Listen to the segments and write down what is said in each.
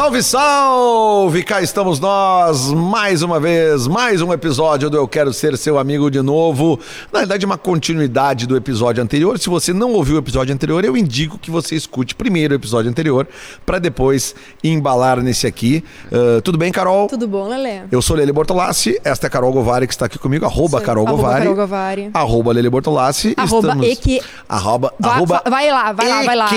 Salve, salve! Cá estamos nós, mais uma vez, mais um episódio do Eu Quero Ser Seu Amigo de Novo. Na verdade, uma continuidade do episódio anterior. Se você não ouviu o episódio anterior, eu indico que você escute primeiro o episódio anterior, para depois embalar nesse aqui. Uh, tudo bem, Carol? Tudo bom, Lele? Eu sou Lele Bortolassi, esta é a Carol Govari que está aqui comigo, arroba Sim. Carol Arroba Govari. Carol Govari. Arroba Lele Bortolassi. Arroba Estamos... eque- Arroba, Vai- arroba vai lá, vai lá, vai lá.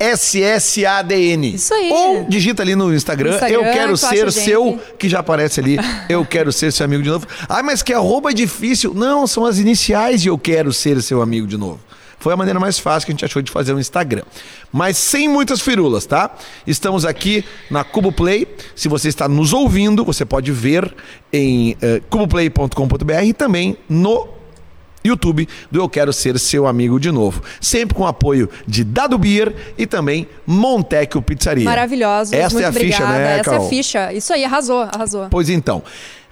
SSADN. Isso aí. Ou digita ali no Instagram, Instagram, eu quero ser gente. seu, que já aparece ali, eu quero ser seu amigo de novo. Ah, mas que arroba é difícil. Não, são as iniciais de eu quero ser seu amigo de novo. Foi a maneira mais fácil que a gente achou de fazer o Instagram. Mas sem muitas firulas, tá? Estamos aqui na Cubo Play. Se você está nos ouvindo, você pode ver em eh, cuboplay.com.br e também no YouTube do Eu Quero Ser Seu Amigo de Novo. Sempre com apoio de Dado Beer e também Montecchio Pizzaria. Maravilhosos. Essa muito é a obrigada. ficha, né, Essa Carol? é a ficha. Isso aí, arrasou, arrasou. Pois então.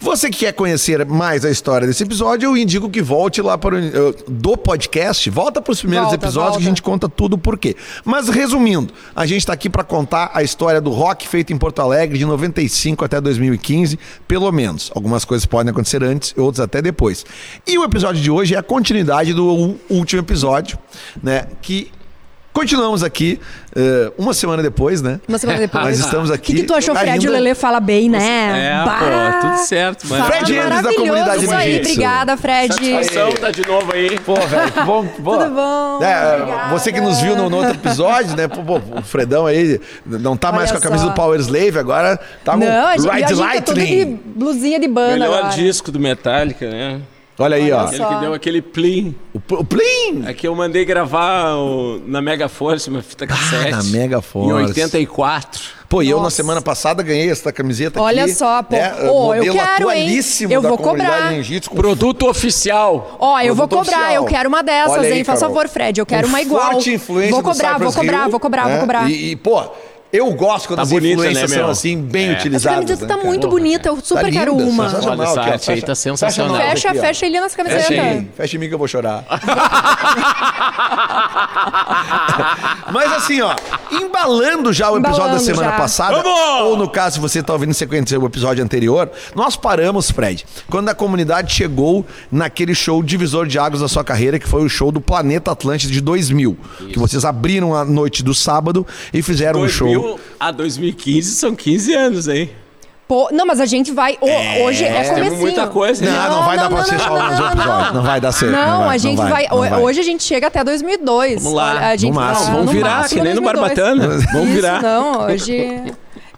Você que quer conhecer mais a história desse episódio, eu indico que volte lá para o eh, do podcast, volta para os primeiros Volta, episódios que a volta. gente conta tudo o porquê. Mas resumindo, a gente está aqui para contar a história do rock feito em Porto Alegre de 95 até 2015, pelo menos. Algumas coisas podem acontecer antes, outras até depois. E o episódio de hoje é a continuidade do último episódio, né? Que continuamos aqui eh, uma semana depois, né? Uma semana depois. Mas estamos O aqui. que, que tu achou, Fred? ainda- O Lelê fala bem, né? É, Bah! pô, tudo certo. Mas... Fala Fred Endes da maravilhoso. comunidade Isso aí, obrigada, Fred. Satisfação tá de novo aí. Pô, velho, bom. pô. Tudo bom, É, você que nos viu no, no outro episódio, né? Pô, pô, o Fredão aí não tá mais Olha com a camisa só. do Power Slave, agora tá com Não, a gente, a Ride tá Lightning. blusinha de banda Melhor agora. disco do Metallica, né? Olha aí, ó. Olha Aquele Só. que deu aquele plim. O, o Plim! É que eu mandei gravar o- na Mega Force, uma fita cassete. Ah, na Mega Force. Em 84. Pô, e eu na semana passada ganhei essa camiseta Olha aqui. só, pô. né, Ô, eu modelo quero, hein? Eu da vou comunidade cobrar. Produto oficial. Ó, eu vou cobrar, oficial. eu quero uma dessas, Olha aí, hein? Faz favor, Fred, eu quero Com uma igual. Forte influência vou do cobrar, vou cobrar, Hill, vou cobrar, né? vou cobrar. E, e, pô, eu gosto quando Tá as bonita, influências né, são assim, bem É. Essa utilizadas. camiseta né, tá cara? muito bonita, eu super Tá quero linda, uma. sensacional. Olha, essa aqui, ó. arte aí tá sensacional. Fecha, aqui, fecha ali nessa camiseta. Fecha em, fecha em mim que eu vou chorar. Mas assim, ó, embalando já o episódio Embalando da semana já. passada, Vamos! ou no caso, se você tá ouvindo sequência o episódio anterior, nós paramos, Fred, quando a comunidade chegou naquele show divisor de águas da sua carreira, que foi o show do Planeta Atlântida de 2000, que vocês abriram a noite do sábado e fizeram um show. 2000 a 2015 são 15 anos, hein? Pô, não, mas a gente vai. ô, hoje é comecinho. muita coisa, hein? Não, não, vai dar pra ser só um episódio. Não vai dar certo. Não, vai, a gente não vai, não vai. Hoje a gente chega até 2002. Vamos lá. A gente No máximo. vai- Vamos virar, máximo que nem no 2002. Barbatana. Vamos Isso, virar. Não, hoje.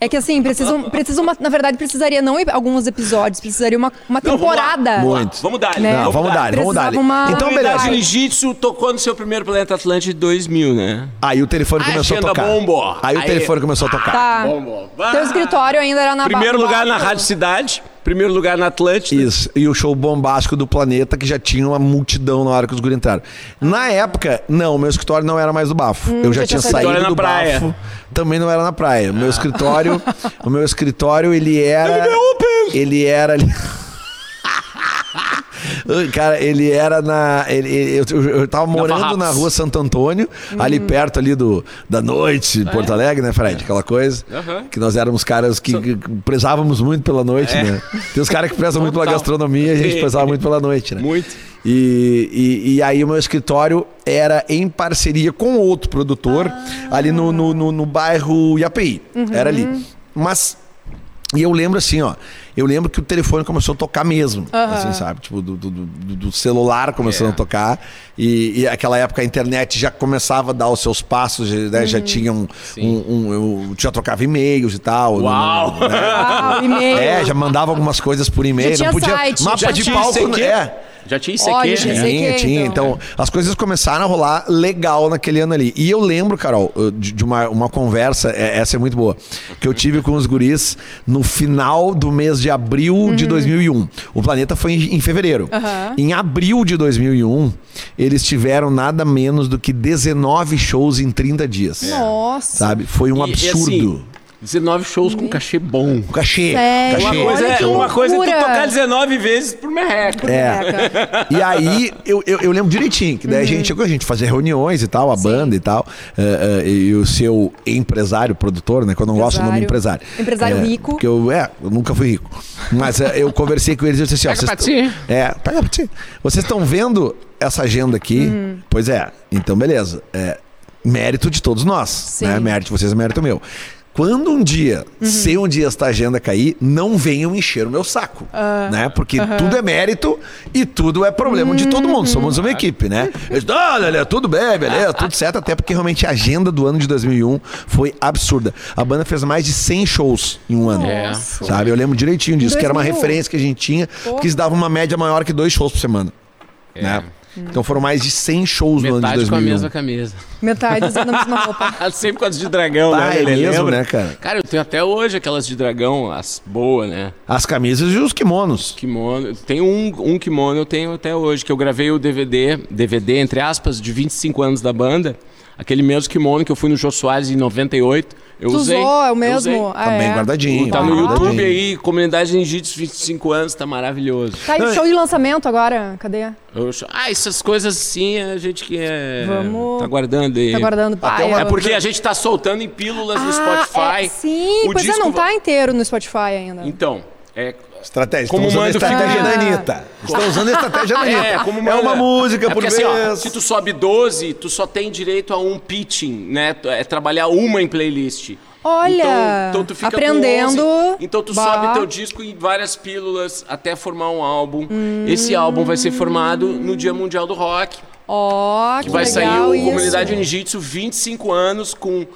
É que assim, precisa, precisa uma. Na verdade, precisaria não alguns episódios, precisaria uma, uma Não, vamos lá. temporada. Muito. Vamos dar. Né? Não, vamos dar, vamos dar. Uma- Então, beleza. Jiu-Jitsu tocou no seu primeiro Planeta Atlântico de 2000, né? Aí o telefone começou a agenda tocar. bombo. Aí o Aí- telefone começou a tocar. Tá. Vamos. Teu escritório ainda era na Primeiro ba- lugar na. Rádio Cidade, primeiro lugar na Atlântida. Isso, e o show bombástico do Planeta, que já tinha uma multidão na hora que os guri entraram. Na época, não, meu escritório não era mais do bafo. eu já já tinha tinha saído do Escritório na praia. bafo. Também não era na praia. O meu escritório, o meu escritório, ele era. Ele era ali. Cara, ele era na. ele- ele- eu, eu, tava morando na rua Santo Antônio, ali perto ali do, da noite, de Porto Alegre, né, Fred? Aquela coisa. Que nós éramos caras que, que prezávamos muito pela noite, né? Tem os caras que prezam muito pela gastronomia, a gente prezava muito pela noite, né? Muito. E, e, e aí o meu escritório era em parceria com outro produtor ali no, no, no, no bairro Iapi. Era ali. Mas. E eu lembro assim, ó. Eu lembro que o telefone começou a tocar mesmo. Assim, sabe? Tipo, do, do, do- celular começando É. a tocar. E, e aquela época a internet já começava a dar os seus passos, né? Já tinha um. um, um- eu já trocava e-mails e tal. Uau! Né? O e-mail. É, já mandava algumas coisas por e-mail. Já não tinha podia. site. Mapa Já de palco. ICQ? É. Já tinha Olha, ICQ, já né? sei. Tinha, que, tinha. então. Então, as coisas começaram a rolar legal naquele ano ali. E eu lembro, Carol, de de uma, uma conversa, é- essa é muito boa, que eu tive com os guris no final do mês de abril de 2001. O planeta foi em, em fevereiro. Uhum. Em abril de 2001, eles tiveram nada menos do que 19 shows em 30 dias. Nossa. Sabe? Foi um E- e absurdo. assim, 19 shows com cachê bom. Cachê. Sério? cachê. Uma coisa, Olha é, que uma coisa é tu tocar 19 vezes por merreca. É. E aí, eu, eu, eu lembro direitinho, que daí a gente chegou, a gente fazia reuniões e tal, a banda e tal, eh, eh, e o seu empresário, produtor, né? Que eu não gosto do nome empresário. Empresário É, rico. Porque eu, é, eu nunca fui rico. Mas eh, eu conversei com eles e eu disse assim, ó, Pega vocês pra ti. É, pega pra ti. Vocês estão vendo essa agenda aqui? Pois é. Então, beleza. É, mérito de todos nós, Sim. né? Mérito de vocês é mérito meu. Quando um dia, se um dia esta agenda cair, não venham encher o meu saco, né? Porque tudo é mérito e tudo é problema de todo mundo. Somos uma equipe, né? Olha, olha, tudo bem, beleza, tudo certo. Até porque realmente a agenda do ano de 2001 foi absurda. A banda fez mais de 100 shows em um ano. É. Sabe? Eu lembro direitinho disso, que era uma 2001. referência que a gente tinha, porque eles davam uma média maior que dois shows por semana. Né? Então foram mais de 100 shows no ano de Metade com a 2001. mesma camisa. Metade usando a mesma roupa. Sempre com as de dragão, Ah, né? é Ele mesmo, lembra? né, cara? Cara, eu tenho até hoje aquelas de dragão, as boas, né? As camisas e os kimonos. Kimono. Tem um, um kimono eu tenho até hoje, que eu gravei o DVD, DVD, entre aspas, de 25 anos da banda. Aquele mesmo kimono que eu fui no Jô Soares em 98. Eu Tu usei. usou, é o eu mesmo? Ah, Tá bem é? guardadinho. Tá no Ah. YouTube aí, Comunidade Ninjitsu 25 anos, tá maravilhoso. Tá aí o show de lançamento agora, cadê? Ah, essas coisas assim a gente que é. Vamos- Tá guardando aí. Tá guardando pai. uma- É porque a gente tá soltando em pílulas no Ah, Spotify. é, sim, O pois é, disco não va- tá inteiro no Spotify ainda. Então, é. Estratégia. Como Estão usando a estratégia da Anitta. Estão usando a estratégia da Anitta. É, como é uma música é por porque, vez. assim, ó, se tu sobe 12, tu só tem direito a um pitching, né? É trabalhar uma em playlist. Olha, então, então tu fica com aprendendo. 11, então tu Bah. sobe teu disco em várias pílulas até formar um álbum. Esse álbum vai ser formado no Dia Mundial do Rock. Ó, que Que vai sair o isso. Comunidade Ninjitsu 25 anos com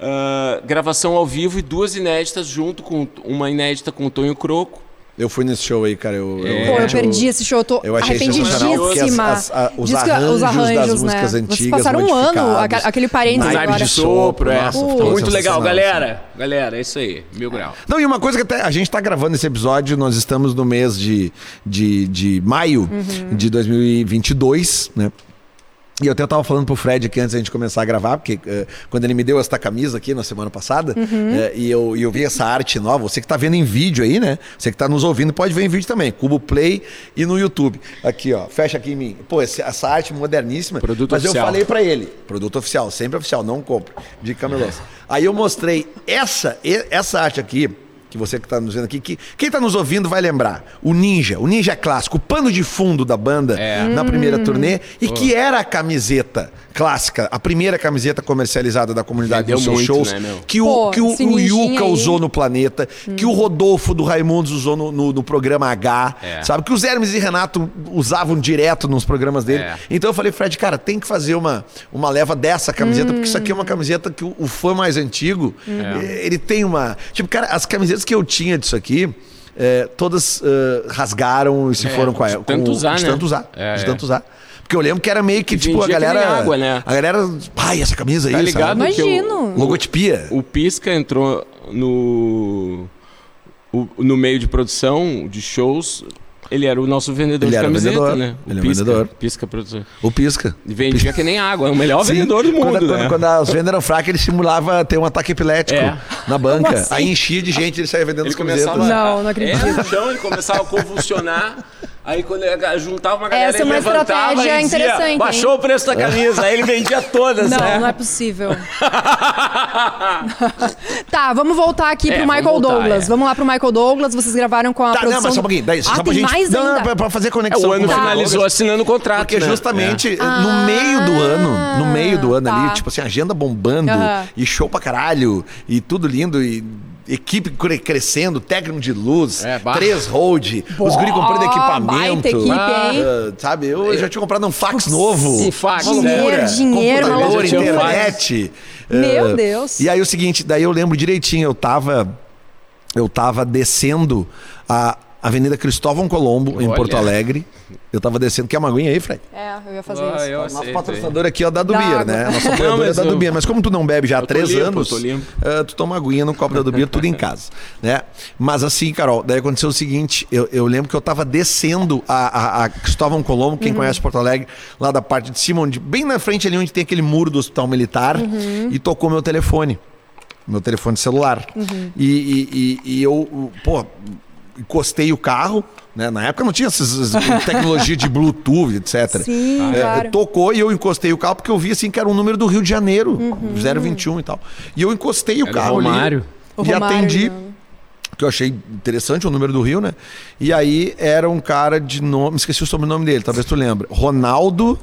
ah, gravação ao vivo e duas inéditas junto com uma inédita com o Tonho Croco. Eu fui nesse show aí, cara. Eu, É. Pô, eu perdi esse show, eu tô Eu achei arrependidíssima. as- a- os Diz arranjos os das arranjos, músicas né? antigas Vocês passaram um ano, aquele parênteses naipe agora. de sopro, é. nossa, Uh. Muito legal, galera. Galera, é isso aí. Mil grau. Não, e uma coisa que até a gente tá gravando esse episódio, nós estamos no mês de, de, de maio Uhum. de 2022, né? E eu até tava falando pro Fred aqui antes da gente começar a gravar, porque eh, quando ele me deu esta camisa aqui na semana passada, Uhum. eh, e, eu, e eu vi essa arte nova, você que tá vendo em vídeo aí, né? Você que tá nos ouvindo pode ver em vídeo também, Cubo Play e no YouTube. Aqui, ó, fecha aqui em mim. Pô, esse- essa arte moderníssima. Produto mas oficial. eu falei pra ele, produto oficial, sempre oficial, não compro, de camelôs. Aí eu mostrei essa, essa arte aqui, que você que está nos vendo aqui, que quem está nos ouvindo vai lembrar. O Ninja, o Ninja clássico, o pano de fundo da banda É. na primeira Hum. turnê, e que era a camiseta clássica, a primeira camiseta comercializada da comunidade Vendeu dos seus shows, né, meu? que o, Pô, que o, o Yuka aí. usou no Planeta, que o Rodolfo do Raimundos usou no, no- no programa H, É. sabe? Que os Hermes e Renato usavam direto nos programas dele. É. Então eu falei, Fred, cara, tem que fazer uma, uma leva dessa camiseta, porque isso aqui é uma camiseta que o, o fã mais antigo, eh, ele tem uma... Tipo, cara, as camisetas que eu tinha disso aqui, eh, todas eh, rasgaram e se É, foram com a... de com- tanto usar, de né? tanto usar, É, de é. tanto usar. Porque eu lembro que era meio que, tipo, a galera... água, né? A galera... Ai, essa camisa Tá aí, ligado? sabe? que o- Imagino. Logotipia. O Pisca entrou no. o- no meio de produção de shows. Ele era o nosso vendedor Ele de era o camiseta, vendedor. né? Ele é o Pisca, vendedor. Pisca produção. O Pisca. E vendia que nem água. É o melhor Sim, vendedor do mundo, quando, né? quando, quando as vendas eram fracas, ele simulava ter um ataque epilético É. na banca. Assim? Aí enchia de gente ele saía vendendo Ele as camisetas. começava Não, não acredito. É, no chão, ele começava a convulsionar. Aí quando ele juntava uma galera Essa é ele uma levantava estratégia e dizia, interessante, hein? Baixou o preço da camisa. Aí ele vendia todas, Não, né? não é possível. tá, vamos voltar aqui É, pro vamos Michael voltar, Douglas. é. Vamos lá pro Michael Douglas. Vocês gravaram com a Tá, produção... não, mas só um pouquinho. Daí, ah, só pra tem gente. mais não, ainda? não, pra, pra fazer É, conexão. o ano o finalizou assinando o contrato, Porque né? justamente Ah, no meio do ano, no meio do ano tá. ali, tipo assim, agenda bombando e show pra caralho e tudo lindo e equipe cre- crescendo, técnico de luz, É, três hold, os guri comprando Boa, equipamento. baita equipe, hein? ah, sabe, eu já tinha comprado um fax novo. Um fax, uma né? Dinheiro, computador, internet. Meu Ah, Deus. E aí o seguinte, daí eu lembro direitinho, eu tava eu tava descendo a Avenida Cristóvão Colombo, em Olha. Porto Alegre. Eu tava descendo. Quer uma aguinha aí, Fred? É, eu ia fazer Ah, isso. eu Nosso aceito, patrocinador aqui é o da Dubir, né? Nosso apoiador é mas da Dubir. Mas como tu não bebe já há três limpo, anos, ah, tu toma aguinha no copo da Dubir, tudo em casa, né? Mas assim, Carol, daí aconteceu o seguinte, eu, eu lembro que eu tava descendo a, a, a Cristóvão Colombo, quem conhece Porto Alegre, lá da parte de cima, onde, bem na frente ali onde tem aquele muro do Hospital Militar, e tocou meu telefone. meu telefone celular. Uhum. E, e, e, e eu, pô, encostei o carro, né? Na época não tinha essas tecnologia de Bluetooth, etc. Sim, É, claro. tocou e eu encostei o carro porque eu vi assim que era um número do Rio de Janeiro, Uhum. 021 e tal. E eu encostei o Era o carro ali Romário. O e Romário, atendi né? que eu achei interessante o número do Rio, né? E aí era um cara de nome, esqueci o sobrenome dele, talvez tu lembre. Ronaldo.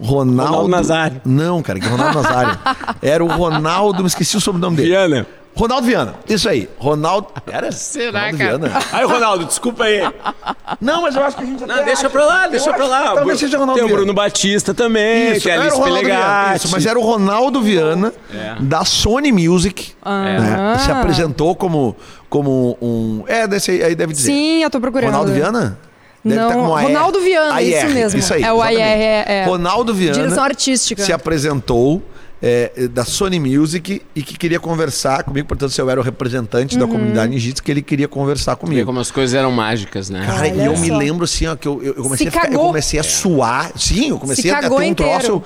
Ronaldo, Ronaldo Nazário. Não, cara, que Ronaldo Nazário. Era o Ronaldo, me esqueci o sobrenome dele. Viana. Ronaldo Viana. Isso aí. Ronaldo. Era? Será, Ronaldo cara? Viana. Aí, Ronaldo, desculpa aí. Não, mas eu acho que a gente até Não, deixa acha. pra lá, Eu deixa acho pra lá. Talvez seja Ronaldo Tem o Viana. Bruno Batista também, que é era Alice o Ronaldo Viana. Pelegatti. Isso, mas era o Ronaldo Viana É. da Sony Music. né? Se apresentou como, como um. É, desse aí, aí deve dizer. Sim, eu tô procurando. Ronaldo Viana? Não, tá com AR. Ronaldo Viana, isso AR, mesmo. Isso aí, É o exatamente. AR, é, é. Ronaldo Viana Direção artística. se apresentou é, da Sony Music e que queria conversar comigo. Portanto, se eu era o representante Uhum. da comunidade ninjitsu, que ele queria conversar Vê comigo. como as coisas eram mágicas, né? Cara, e Olha eu me só. lembro assim, ó, que eu, eu comecei, Se a, ficar, eu comecei a suar. Sim, eu comecei a ter cagou um inteiro. troço.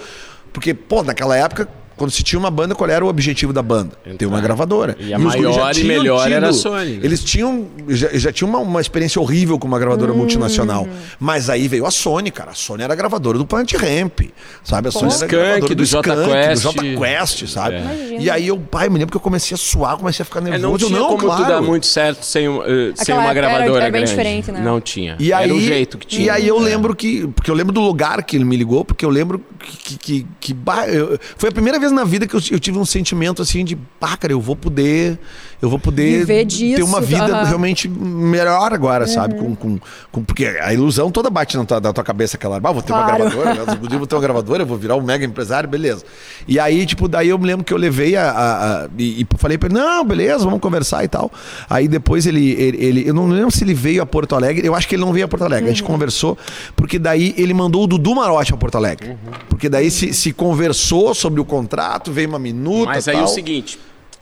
Porque, pô, naquela época, quando se tinha uma banda, qual era o objetivo da banda? Ter uma gravadora. E a já maior e melhor era a Sony, né? Eles tinham. Já, já tinham uma, uma experiência horrível com uma gravadora Hum. multinacional. Mas aí veio a Sony, cara. A Sony era a gravadora do Planet Ramp. Sabe? A Sony era a Skank, gravadora do Jota Skank, Quest. do Jota Quest, sabe? É. E aí eu, pai, eu me lembro que eu comecei a suar, comecei a ficar É, nervoso. não Eu, tinha como claro. tu dar muito certo sem, eh, sem uma época era- gravadora era bem grande. diferente, né? Não tinha. E aí, Era o jeito que tinha. E aí eu É. lembro que. Porque eu lembro do lugar que ele me ligou, porque eu lembro que. que, que, que bah, eu- foi a primeira vez na vida que eu, eu tive um sentimento assim de, pá, cara, eu vou poder. Eu vou poder Viver ter disso, uma vida aham. realmente melhor agora, sabe? Com, com, com- porque a ilusão toda bate na tua, na tua cabeça aquela. Ah, vou ter Claro. uma gravadora, né? um eu vou ter uma gravadora, eu vou virar um mega empresário, beleza. E aí, tipo, daí eu me lembro que eu levei a. a- a- e, e falei pra ele, não, beleza, vamos conversar e tal. Aí depois ele, ele, ele- Eu não lembro se ele veio a Porto Alegre, eu acho que ele não veio a Porto Alegre. A gente Uhum. conversou, porque daí ele mandou o Dudu Marote a Porto Alegre. Porque daí se, se conversou sobre o contrato, veio uma minuta. Mas aí tal. o seguinte,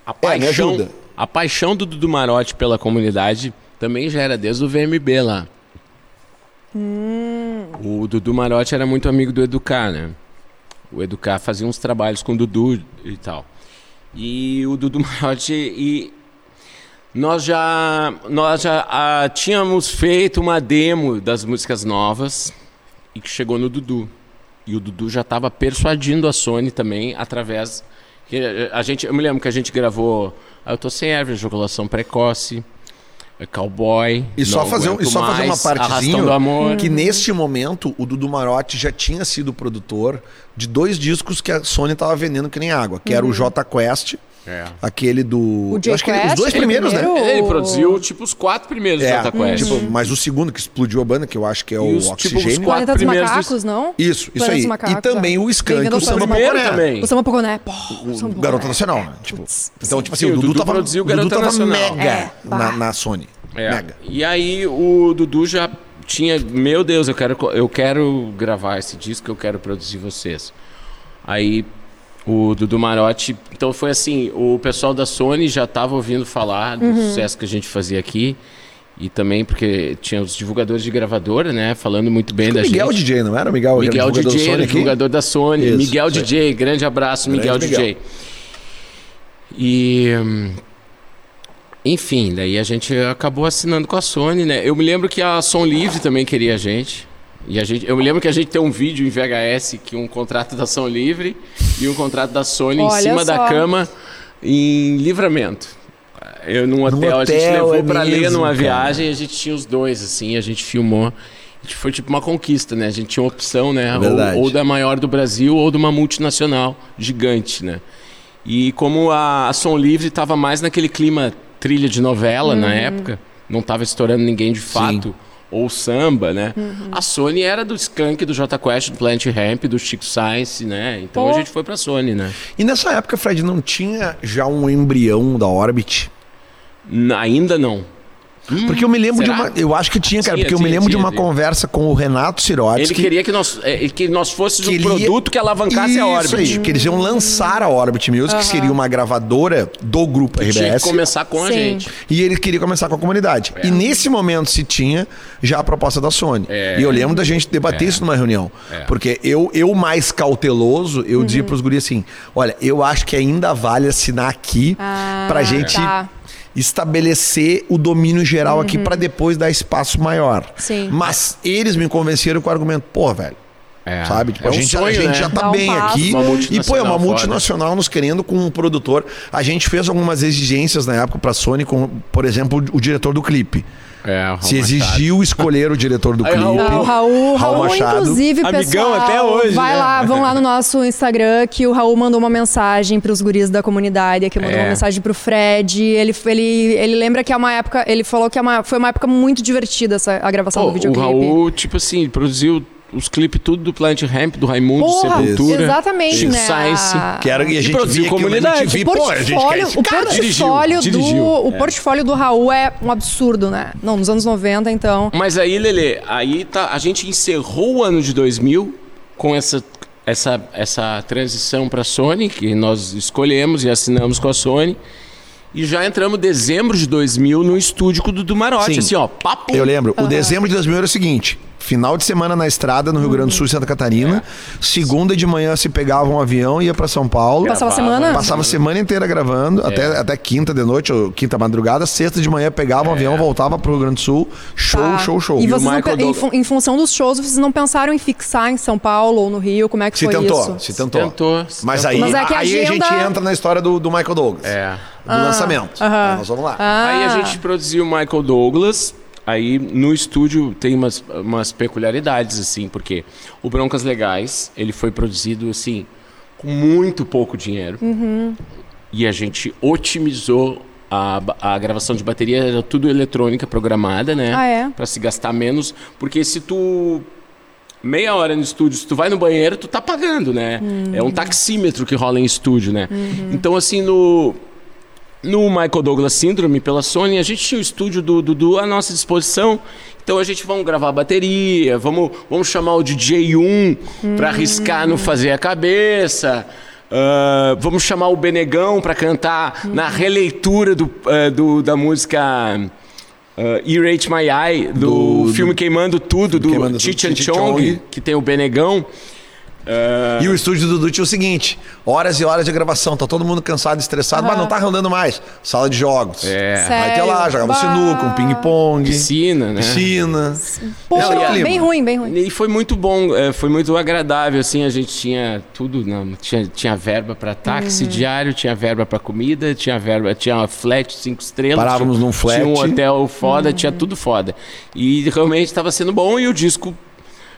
a É, me paixão, ajuda. A paixão do Dudu Marotti pela comunidade também já era desde o VMB lá. O Dudu Marotti era muito amigo do Educar, né? O Educar fazia uns trabalhos com o Dudu e tal. E o Dudu Marotti e nós já nós já ah, tínhamos feito uma demo das músicas novas e que chegou no Dudu. E o Dudu já estava persuadindo a Sony também através a gente, eu me lembro que a gente gravou ah, Eu tô sem erva, ejaculação precoce, é Cowboy. E só fazer, um- e só fazer uma partezinha Amor. que neste momento o Dudu Marotti já tinha sido produtor de dois discos que a Sony tava vendendo que nem água, que era o J Quest, É. aquele do O eu acho que ele- os dois primeiros, primeiro? né? Ele produziu tipo os quatro primeiros É, Jota Quest. tipo, mas o segundo que explodiu a banda, que eu acho que é o os, tipo, os Oxigênio. quatro Planeta dos primeiros Macacos, não? Isso, isso aí. Macacos, e também é. o Skank, o Samba Poconé. também. O Samba Poconé. Pô, O Samba Garota. Nacional, né? Tipo, então, tipo assim, Sim, o o Dudu, Dudu tava, produziu o Dudu Garota tava Nacional. mega É, na, na Sony. É. Mega. E aí o Dudu já tinha, meu Deus, eu quero, eu quero gravar esse disco, eu quero produzir vocês. Aí o Dudu Marotti, então foi assim, o pessoal da Sony já estava ouvindo falar do Uhum. sucesso que a gente fazia aqui. E também porque tinha os divulgadores de gravadora, né? Falando muito bem da Miguel gente. DJ, não era o Miguel? Miguel era DJ, da Sony era aqui? divulgador da Sony. Isso, Miguel. DJ, grande abraço, Grande Miguel Miguel. DJ. E. Enfim, daí a gente acabou assinando com a Sony, né? Eu me lembro que a Som Livre também queria a gente. E a gente, eu me lembro que a gente tem um vídeo em VHS que um contrato da Som Livre e um contrato da Sony em cima da só. cama em livramento. Eu num hotel, a gente hotel, levou é pra ler numa cara. viagem, a gente tinha os dois, assim, a gente filmou. E Foi tipo uma conquista, né? A gente tinha uma opção, né? Ou, ou da maior do Brasil ou de uma multinacional gigante, né? E como a, a Som Livre estava mais naquele clima trilha de novela na época, não estava estourando ninguém de fato, ou samba, né? A Sony era do Skank, do J Quest, do Plant Ramp, do Chico Science, né? Então Pô. a gente foi pra Sony, né? E nessa época, Fred, não tinha já um embrião da Orbit? N- ainda não. Porque eu me lembro será? de uma. Eu acho que tinha, cara, Tinha, porque eu me tinha, lembro de tinha, uma tinha. conversa com o Renato Sirotsky. Ele queria que nós, é, que nós fôssemos que um produto que alavancasse Isso a Orbit. Aí, que eles iam lançar a Orbit Music, que seria uma gravadora do grupo Tinha que RBS. começar com a Sim. gente. E ele queria começar com a comunidade. E nesse momento se tinha já a proposta da Sony. É. E eu lembro da gente debater isso numa reunião. É. Porque eu, eu mais cauteloso, eu dizia pros guris assim: olha, eu acho que ainda vale assinar aqui Ah, pra gente tá. Estabelecer o domínio geral aqui pra depois dar espaço maior. Sim. Mas eles me convenceram com o argumento, pô, velho. É. Sabe? Tipo, É a um gente, já- a sonho, gente né? já tá um bem passo. aqui. E, pô, é uma multinacional nos querendo com um produtor. A gente fez algumas exigências na época pra Sony, com, por exemplo, o diretor do clipe. É, o Raul Se Machado. exigiu escolher o diretor do clipe. Raul- Ah, o Raul, Raul, Machado. inclusive, Amigão pessoal, até hoje, vai né? lá, vão lá no nosso Instagram que o Raul mandou uma mensagem pros guris da comunidade, que mandou É. uma mensagem pro Fred. Ele, ele, ele lembra que é uma época, ele falou que é uma, foi uma época muito divertida essa, a gravação Pô, do o videoclipe. Raul, tipo assim, produziu os clipes tudo do Planet Ramp, do Raimundo, Porra, Sepultura. exatamente, Chico né? Science. Que era, e a gente produziu via comunidade. MTV, O pô, a gente quer portfólio, esse o cara. portfólio, Dirigiu, do, dirigiu, o é. portfólio do Raul é um absurdo, né? Não, nos anos 90, então. Mas aí, Lele, aí tá, a gente encerrou o ano de 2000 com essa, essa, essa transição para Sony, que nós escolhemos e assinamos com a Sony. E já entramos em dezembro de 2000 no estúdio com o Dudu Marotti. Sim. Assim, ó, papo. Eu lembro. O dezembro de 2000 era o seguinte: final de semana na estrada no Rio Grande do Sul e Santa Catarina. Segunda de manhã se pegava um avião, ia pra São Paulo. Passava a semana? Passava a semana inteira gravando, até, até quinta de noite, ou quinta madrugada. Sexta de manhã pegava um avião, voltava pro Rio Grande do Sul. Show, Tá. show, show. E o vocês não Michael em, Douglas- fun- em função dos shows, vocês não pensaram em fixar em São Paulo ou no Rio? Como é que Se foi tentou, isso? se tentou. Tentou, se Mas tentou. aí, Mas é que a aí a gente agenda- entra na história do, do Michael Douglas. É. Do lançamento. Aí nós vamos lá. Aí a Ah. gente produziu o Michael Douglas. Aí no estúdio tem umas, umas peculiaridades, assim, porque o Broncas Legais, ele foi produzido, assim, com muito pouco dinheiro. E a gente otimizou a, a gravação de bateria, era tudo eletrônica programada, né? Ah, é? Pra se gastar menos. Porque se tu. Meia hora no estúdio, se tu vai no banheiro, tu tá pagando, né? É um taxímetro que rola em estúdio, né? Então, assim, no. No Michael Douglas Syndrome, pela Sony, a gente tinha o estúdio do Dudu à nossa disposição. Então a gente vamos gravar a bateria, vamos, vamos chamar o DJ 1 para arriscar no fazer a cabeça. ah, vamos chamar o Benegão para cantar na releitura do, ah, do- da música ah, Irate My Eye, do, Do- filme Queimando Tudo, do Queimando Tudo, Cheech and Cheech Chong, Chong. que tem o Benegão. Ah, E o estúdio do Dudu tinha o seguinte: horas e horas de gravação, tá todo mundo cansado, estressado, mas não tá rodando mais. Sala de jogos. É. Vai ter lá, Sério? jogava Bah. sinuca, um ping-pong, piscina, né? piscina. E a- bem ruim, bem ruim. E foi muito bom, é, foi muito agradável, assim, a gente tinha tudo, não, tinha, tinha verba para táxi Uhum. diário, tinha verba para comida, tinha verba, tinha uma flat cinco estrelas. Parávamos tinha, num flat. Tinha um hotel foda, Uhum. tinha tudo foda. E realmente estava sendo bom e o disco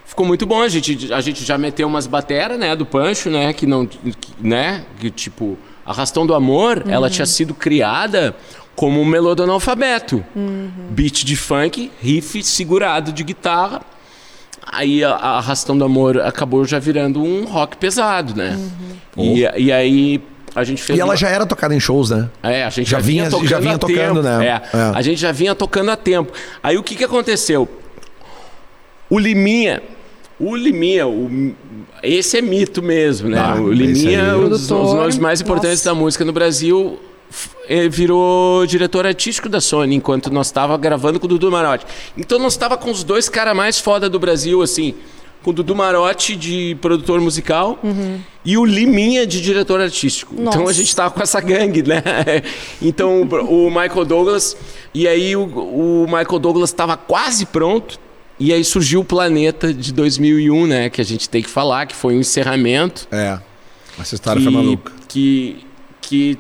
ficou muito bom, a gente, a gente já meteu umas bateras, né, do Pancho, né, que não, que, né, que tipo, Arrastão do Amor, Uhum. ela tinha sido criada como um melô do analfabeto. Uhum. Beat de funk, riff segurado de guitarra, Aí a, a Arrastão do Amor acabou já virando um rock pesado, né? E, e aí a gente fez. E ela uma- já era tocada em shows, né? É, a gente já já, vinha, vinha- tocando já vinha tocando, né? É, É. A gente já vinha tocando há tempo. Aí o que, que aconteceu? O Liminha. O Liminha, o- esse é mito mesmo, né? Ah, o Liminha, aí. um dos, nomes mais importantes Nossa. da música no Brasil, eh, virou diretor artístico da Sony enquanto nós estava gravando com o Dudu Marotti. Então nós estava com os dois caras mais foda do Brasil, assim, com o Dudu Marotti de produtor musical e o Liminha de diretor artístico. Então a Nossa. gente tava com essa gangue, né? Então o o Michael Douglas e aí o, o Michael Douglas estava quase pronto. E aí surgiu o Planeta de 2001, né? Que a gente tem que falar, que foi um encerramento É. Essa história que, foi maluca. que, que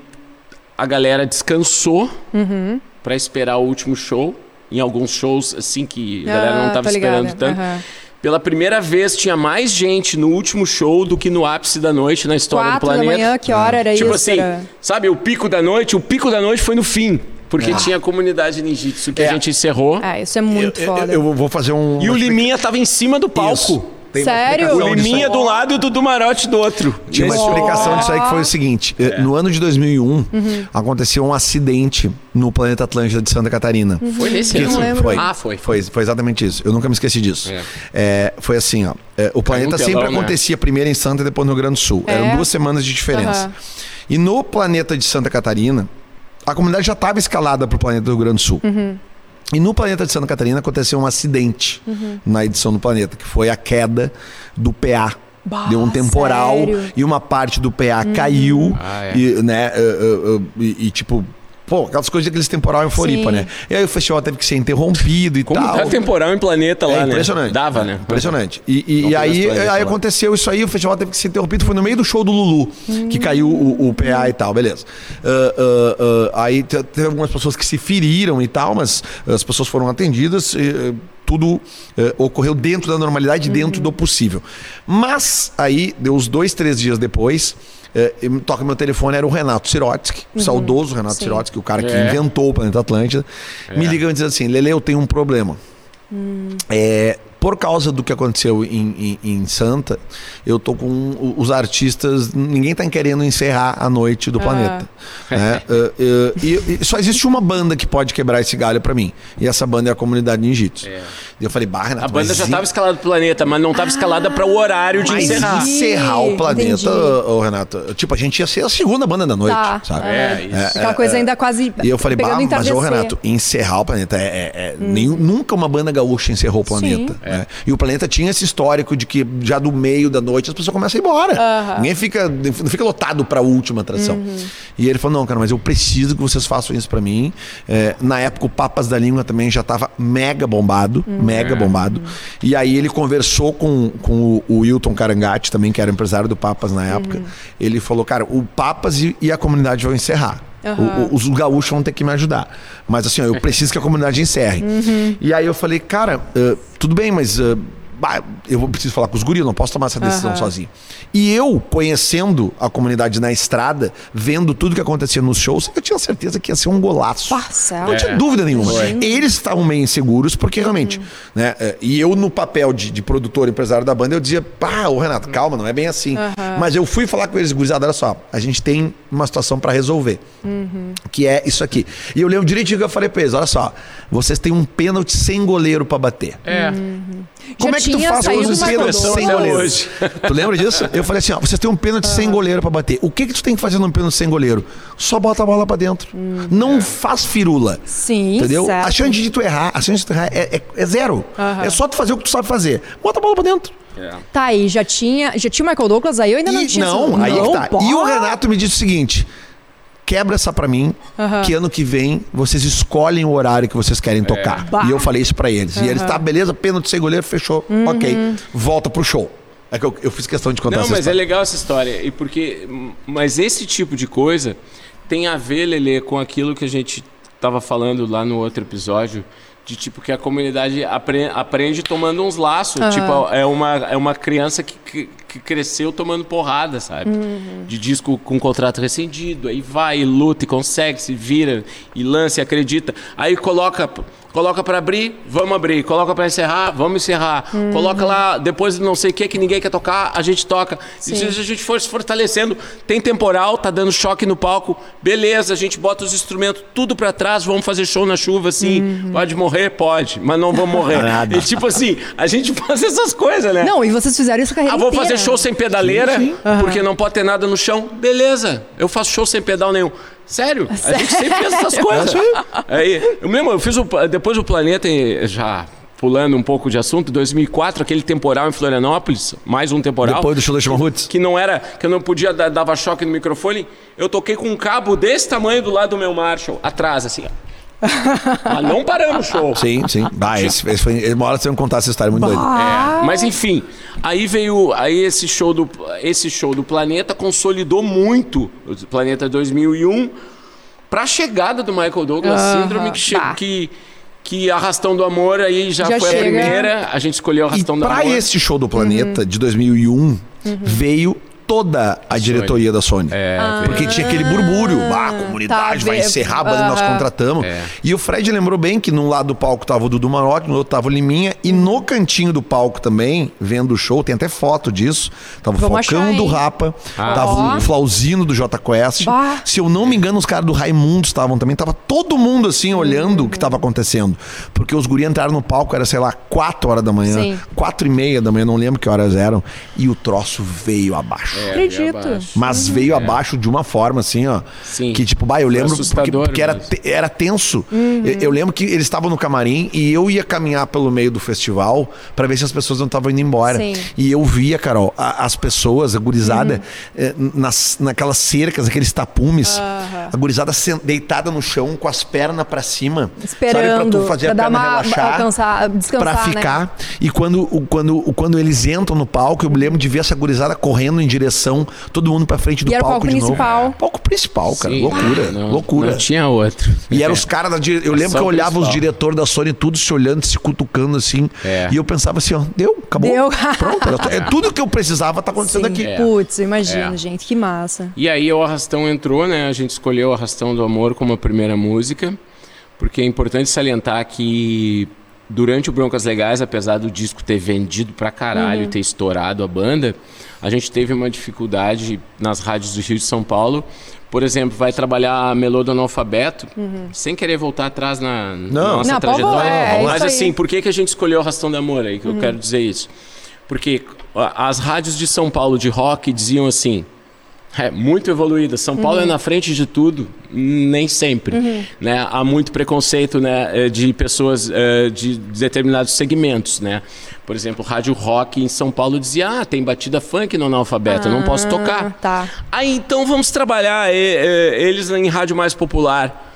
a galera descansou Uhum. pra esperar o último show. Em alguns shows, assim, que a galera não Ah, tava tô ligada. esperando tanto. Aham. Pela primeira vez, tinha mais gente no último show do que no ápice da noite na história Quatro do da planeta. manhã, que hora era tipo isso? assim, Era- sabe, o pico da noite, o pico da noite foi no fim. Porque tinha a comunidade ninjitsu que É. a gente encerrou. Ah, isso é muito eu, foda. eu- eu vou fazer um. E o Liminha tava em cima do palco. Isso. Tem Sério? O. Liminha de um lado e o Dudu Marote do outro. Tinha uma explicação disso aí que foi o seguinte: eh, no ano de 2001, aconteceu um acidente no planeta Atlântida de Santa Catarina. Foi nesse Que- ano? Lembro. Foi, Ah, foi. foi. Foi exatamente isso. Eu nunca me esqueci disso. É. É, foi assim, ó. é, o planeta um telão, sempre né? acontecia primeiro em Santa e depois no Rio Grande do Sul. É? Eram duas semanas de diferença. Aham. E no planeta de Santa Catarina, a comunidade já estava escalada para o planeta do Rio Grande do Sul. Uhum. E no planeta de Santa Catarina aconteceu um acidente Uhum. na edição do planeta, que foi a queda do PA. Bah, Deu um temporal sério? Uhum. e uma parte do PA caiu. Ah, é. e, né, uh, uh, uh, e, e, tipo, pô, aquelas coisas daqueles temporal em Floripa, Sim. né? E aí o festival teve que ser interrompido e Como tal. dá temporal em planeta lá, É né? impressionante. Dava, né? Impressionante. E, e- e aí, aí aconteceu isso aí, o festival teve que ser interrompido, foi no meio do show do Lulu, que caiu o, o PA e tal, beleza. Ah, ah, ah, aí te- teve algumas pessoas que se feriram e tal, mas as pessoas foram atendidas. e, tudo eh, ocorreu dentro da normalidade, dentro do possível. Mas aí, deu uns dois, três dias depois, me toca meu telefone, era o Renato Sirotsky, o saudoso Renato Sim. Sirotsky, o cara que É. inventou o Planeta Atlântida, me liga e me diz assim, Lele, eu tenho um problema. É, por causa do que aconteceu em, em- em Santa, eu tô com os artistas. Ninguém tá querendo encerrar a noite do planeta. né? É, é, e, e só existe uma banda que pode quebrar esse galho pra mim. E essa banda é a comunidade Ninjitsu. E eu falei, bah, Renato, A banda já estava escalada pro planeta, mas não estava escalada para o horário de mas encerrar. encerrar o planeta, ô, Renato. Tipo, a gente ia ser a segunda banda da noite, Tá. sabe? É, isso. Aquela coisa ainda quase. E eu falei, bah, mas ô. Renato, encerrar o planeta é. é- é- nenhum- nunca uma banda gaúcha encerrou o planeta. Sim. Né? E o planeta tinha esse histórico de que já do meio da noite as pessoas começam a ir embora. Ninguém fica, não fica lotado pra última atração. Uhum. E ele falou: não, cara, mas eu preciso que vocês façam isso pra mim. É, na época, o Papas da Língua também já tava mega bombado, Uhum. mega bombado. E aí ele conversou com, com o, o Wilton Carangati, também, que era empresário do Papas na época. Ele falou, cara, o Papas e, e a comunidade vão encerrar. O- o- os gaúchos vão ter que me ajudar. Mas assim, ó, eu preciso que a comunidade encerre. E aí eu falei, cara, eh, tudo bem, mas eh, eu vou preciso falar com os guris, eu não posso tomar essa decisão sozinho. E eu, conhecendo a comunidade na estrada, vendo tudo que acontecia nos shows, eu tinha certeza que ia ser um golaço. Passa. Não tinha É. dúvida nenhuma. Eles estavam meio inseguros, porque realmente, né? é, E eu, no papel de, de produtor, empresário da banda, eu dizia, pá, ô Renato, calma, não é bem assim. Mas eu fui falar com eles, gurizada, olha só, a gente tem uma situação pra resolver. Que é isso aqui. E eu lembro direitinho que eu falei pra eles, olha só, vocês têm um pênalti sem goleiro pra bater. É. Como Já é que tu faz com os pênaltis sem goleiro? hoje. Tu lembra disso? Eu falei assim, ó, vocês têm um pênalti sem goleiro pra bater. O que que tu tem que fazer num pênalti sem goleiro? Só bota a bola pra dentro. Não faz firula. Sim, Entendeu? certo. A chance de tu errar, a chance de tu errar é, é- é zero. É só tu fazer o que tu sabe fazer. Bota a bola pra dentro. Tá aí, já tinha, já tinha o Michael Douglas aí, eu ainda não E- tinha. não, aí é que tá. E o. Renato me disse o seguinte: quebra essa pra mim, que ano que vem vocês escolhem o horário que vocês querem tocar. Bah. E eu falei isso pra eles. E eles, tá, beleza, pênalti sem goleiro, fechou. Ok. Volta pro show. É que eu, eu fiz questão de contar Não, essa mas é história. legal essa história. E porque, mas esse tipo de coisa tem a ver, Lele, com aquilo que a gente estava falando lá no outro episódio. De tipo que a comunidade apre- aprende tomando uns laços. Tipo, é uma, é uma criança que, que, que cresceu tomando porrada, sabe? De disco com contrato rescindido. Aí vai, e luta, e consegue, se vira, e lança, e acredita. Aí coloca. Coloca pra abrir, vamos abrir. Coloca pra encerrar, vamos encerrar. Coloca lá, depois de não sei o que que ninguém quer tocar, a gente toca. E se a gente for se fortalecendo, tem temporal, tá dando choque no palco, beleza, a gente bota os instrumentos tudo pra trás, vamos fazer show na chuva, assim. Pode morrer? Pode, mas não vamos morrer. Nada. e tipo assim, a gente faz essas coisas, né? Não, e vocês fizeram isso a carreira Ah, vou inteira. fazer show sem pedaleira, Sim, porque não pode ter nada no chão. Beleza, eu faço show sem pedal nenhum. Sério? A gente sempre fez essas coisas. Aí, eu mesmo, eu fiz o, depois o Planeta, já pulando um pouco de assunto, 2004, aquele temporal em Florianópolis, mais um temporal. Depois do show da Roots. Que não era, que eu não podia, dar- dava choque no microfone. Eu toquei com um cabo desse tamanho do lado do meu Marshall, atrás, assim. ó. Mas não paramos o show. Sim, sim. Ah, esse, esse foi, uma hora vocês vão contar essa história muito doida. É, mas enfim, aí veio aí esse show do esse show do Planeta consolidou muito o Planeta 2001 para a chegada do Michael Douglas Síndrome que, che- bah. que que Arrastão do Amor aí já, Já foi chega. a primeira, a gente escolheu E Arrastão do pra Amor. esse show do Planeta Uhum. de 2001, veio toda a diretoria da Sony. É, Porque tinha aquele burbúrio. Ah, a comunidade tá, vai encerrar, mas nós Aham. contratamos. É. E o Fred lembrou bem que num lado do palco tava o Dudu Marotti, no outro tava o Liminha. E no cantinho do palco também, vendo o show, tem até foto disso. Tava o Falcão achar, do? Rapa, Ah, tava Ó. o Flauzino do J Quest. Bah. Se eu não me engano, os caras do Raimundo estavam também. Tava todo mundo assim, olhando o que tava acontecendo. Porque os guri entraram no palco, era, sei lá, 4 horas da manhã, Sim. 4 e meia da manhã, não lembro que horas eram. E o troço veio abaixo. É, Acredito. Mas veio abaixo de uma forma assim, ó. Sim. Que tipo, bah, eu lembro porque, porque era, te- era tenso. Uhum. Eu, eu lembro que eles estavam no camarim e eu ia caminhar pelo meio do festival pra ver se as pessoas não estavam indo embora. Sim. E eu via, Carol, a- as pessoas, a gurizada, Uhum. eh, nas, naquelas cercas, aqueles tapumes, a gurizada deitada no chão com as pernas pra cima. Esperando. Sabe, pra tu fazer pra a dar perna uma, relaxar. alcançar, descansar, Pra né? ficar. E quando, o- quando, o- quando eles entram no palco, eu me lembro de ver essa gurizada correndo em direção, todo mundo pra frente do E era o palco, palco de principal. novo. Palco principal, cara. Sim. Loucura. Não, loucura. Não tinha outro. E eram os caras da dire... Eu lembro Só que eu o olhava os principal. diretores da Sony tudo se olhando, se cutucando assim. É. E eu pensava assim, ó, deu, acabou. Deu. Pronto. É tudo que eu precisava tá acontecendo Sim. aqui. É. Putz, imagina, É. gente, que massa. E aí o Arrastão entrou, né? A gente escolheu o Arrastão do Amor como a primeira música, porque é importante salientar que durante o Broncas Legais, apesar do disco ter vendido pra caralho e ter estourado a banda, a gente teve uma dificuldade nas rádios do Rio de São Paulo. Por exemplo, vai trabalhar Melô do Analfabeto, sem querer voltar atrás na, na Não. nossa Não, trajetória. é Mas assim, por que, que a gente escolheu o Arrastão do Amor aí? Que eu quero dizer isso. Porque a- as rádios de São Paulo de rock diziam assim: é muito evoluída. São Paulo é na frente de tudo, nem sempre. Né? Há muito preconceito né, eh, de pessoas eh, de determinados segmentos. Né? Por exemplo, rádio rock em São Paulo dizia: ah, tem batida funk no analfabeto, eu não posso tocar. Tá. Aí então vamos trabalhar eh, eh, eles em rádio mais popular.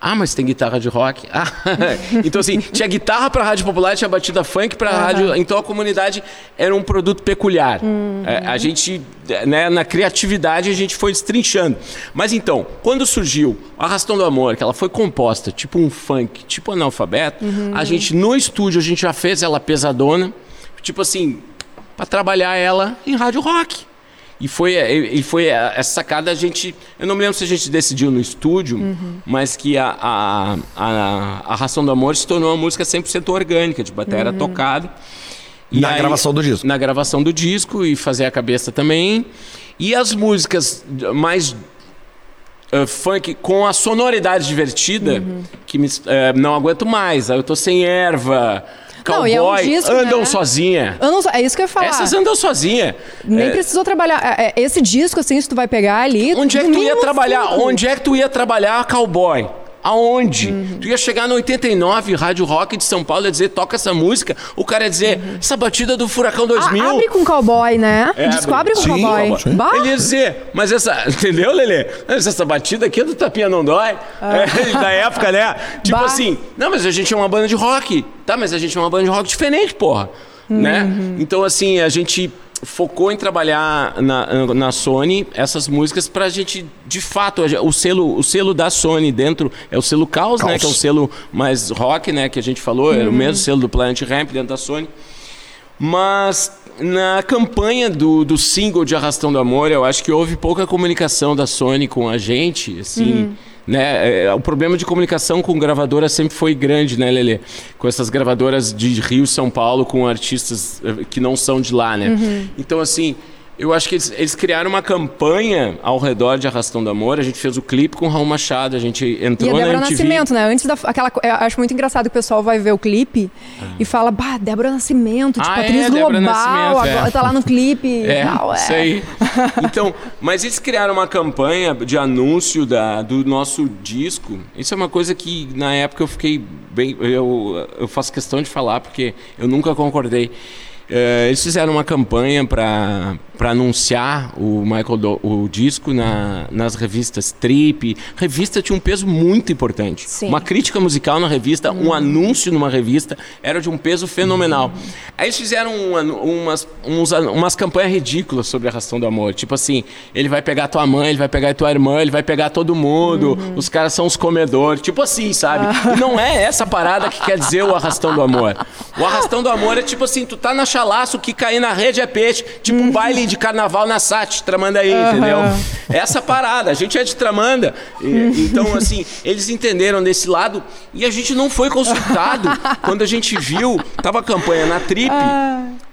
Ah, mas tem guitarra de rock. Ah, então assim, tinha guitarra para rádio popular, tinha batida funk para rádio. Então a comunidade era um produto peculiar. É, a gente, né, na criatividade a gente foi destrinchando. Mas então, quando surgiu a Arrastão do Amor, que ela foi composta tipo um funk, tipo analfabeto, a gente no estúdio a gente já fez ela pesadona, tipo assim, para trabalhar ela em rádio rock. E foi, e foi a- essa sacada a gente. Eu não me lembro se a gente decidiu no estúdio, mas que a, a, a, a Ração do Amor se tornou uma música 100% orgânica, de bateria tocada. E Na gravação do disco. Na gravação do disco e fazer a cabeça também. E as músicas mais uh, funk com a sonoridade divertida, que me, eh, não aguento mais. Eu tô sem erva. Não, e é um Cowboy, disco, andam né? sozinha. Não só- é isso que eu ia falar. Essas andam sozinha. Nem É, precisou trabalhar. é, é, Esse disco, assim, se tu vai pegar ali. Onde é que tu ia trabalhar? cinco. Onde é que tu ia trabalhar cowboy? Aonde? Uhum. Tu ia chegar no 89, Rádio Rock de São Paulo, ia dizer, toca essa música. O cara ia dizer, essa batida do Furacão 2000. Ah, abre com cowboy, né? É, disco abre com Sim, cowboy. sim. Ele ia dizer, mas essa. Entendeu, Lelê? Mas essa batida aqui é do Tapinha Não Dói. É, da época, né? Tipo Ah. Bah. assim, não, mas a gente é uma banda de rock. Tá, mas a gente é uma banda de rock diferente, porra. Né? Uhum. Então, assim, a gente focou em trabalhar na, na Sony essas músicas pra gente, de fato, a o selo, o selo da Sony dentro é o selo Caos, né? Caos. Que é o selo mais rock, né? Que a gente falou, era o mesmo selo do Planet Ramp dentro da Sony. Mas na campanha do, do single de Arrastão do Amor, eu acho que houve pouca comunicação da Sony com a gente, assim, né? É, O problema de comunicação com gravadora sempre foi grande, né, Lelê? Com essas gravadoras de Rio São Paulo com artistas eh, que não são de lá, né? Então, assim, eu acho que eles, eles criaram uma campanha ao redor de Arrastão do Amor. A gente fez o clipe com o Raul Machado, a gente E a entrou na Débora MTV. Nascimento, né? Antes da. Aquela, co- eu acho muito engraçado que o pessoal vai ver o clipe e fala, bah, Débora Nascimento, tipo, Ah, é, atriz Débora global, Nascimento, é. agora tá lá no clipe É, tal. É. isso aí. Então, mas eles criaram uma campanha de anúncio da, do nosso disco. Isso é uma coisa que na época eu fiquei bem. Eu, eu faço questão de falar porque eu nunca concordei. Eh, eles fizeram uma campanha para anunciar o Michael Do- o disco na, nas revistas Trip. Revista tinha um peso muito importante. Sim. Uma crítica musical na revista, um anúncio numa revista, era de um peso fenomenal. Aí eles fizeram um umas, uns umas campanhas ridículas sobre a Arrastão do Amor. Tipo assim, ele vai pegar tua mãe, ele vai pegar tua irmã, ele vai pegar todo mundo, os caras são os comedores. Tipo assim, sabe? E não é essa parada que quer dizer o Arrastão do Amor. O Arrastão do Amor é tipo assim, tu tá na chalaço, o que cair na rede é peixe. Tipo um baile de carnaval na SAT, Tramandaí, entendeu? Essa parada, a gente é de Tramanda. E- então, assim, eles entenderam desse lado e a gente não foi consultado. Quando a gente viu, tava a campanha na Trip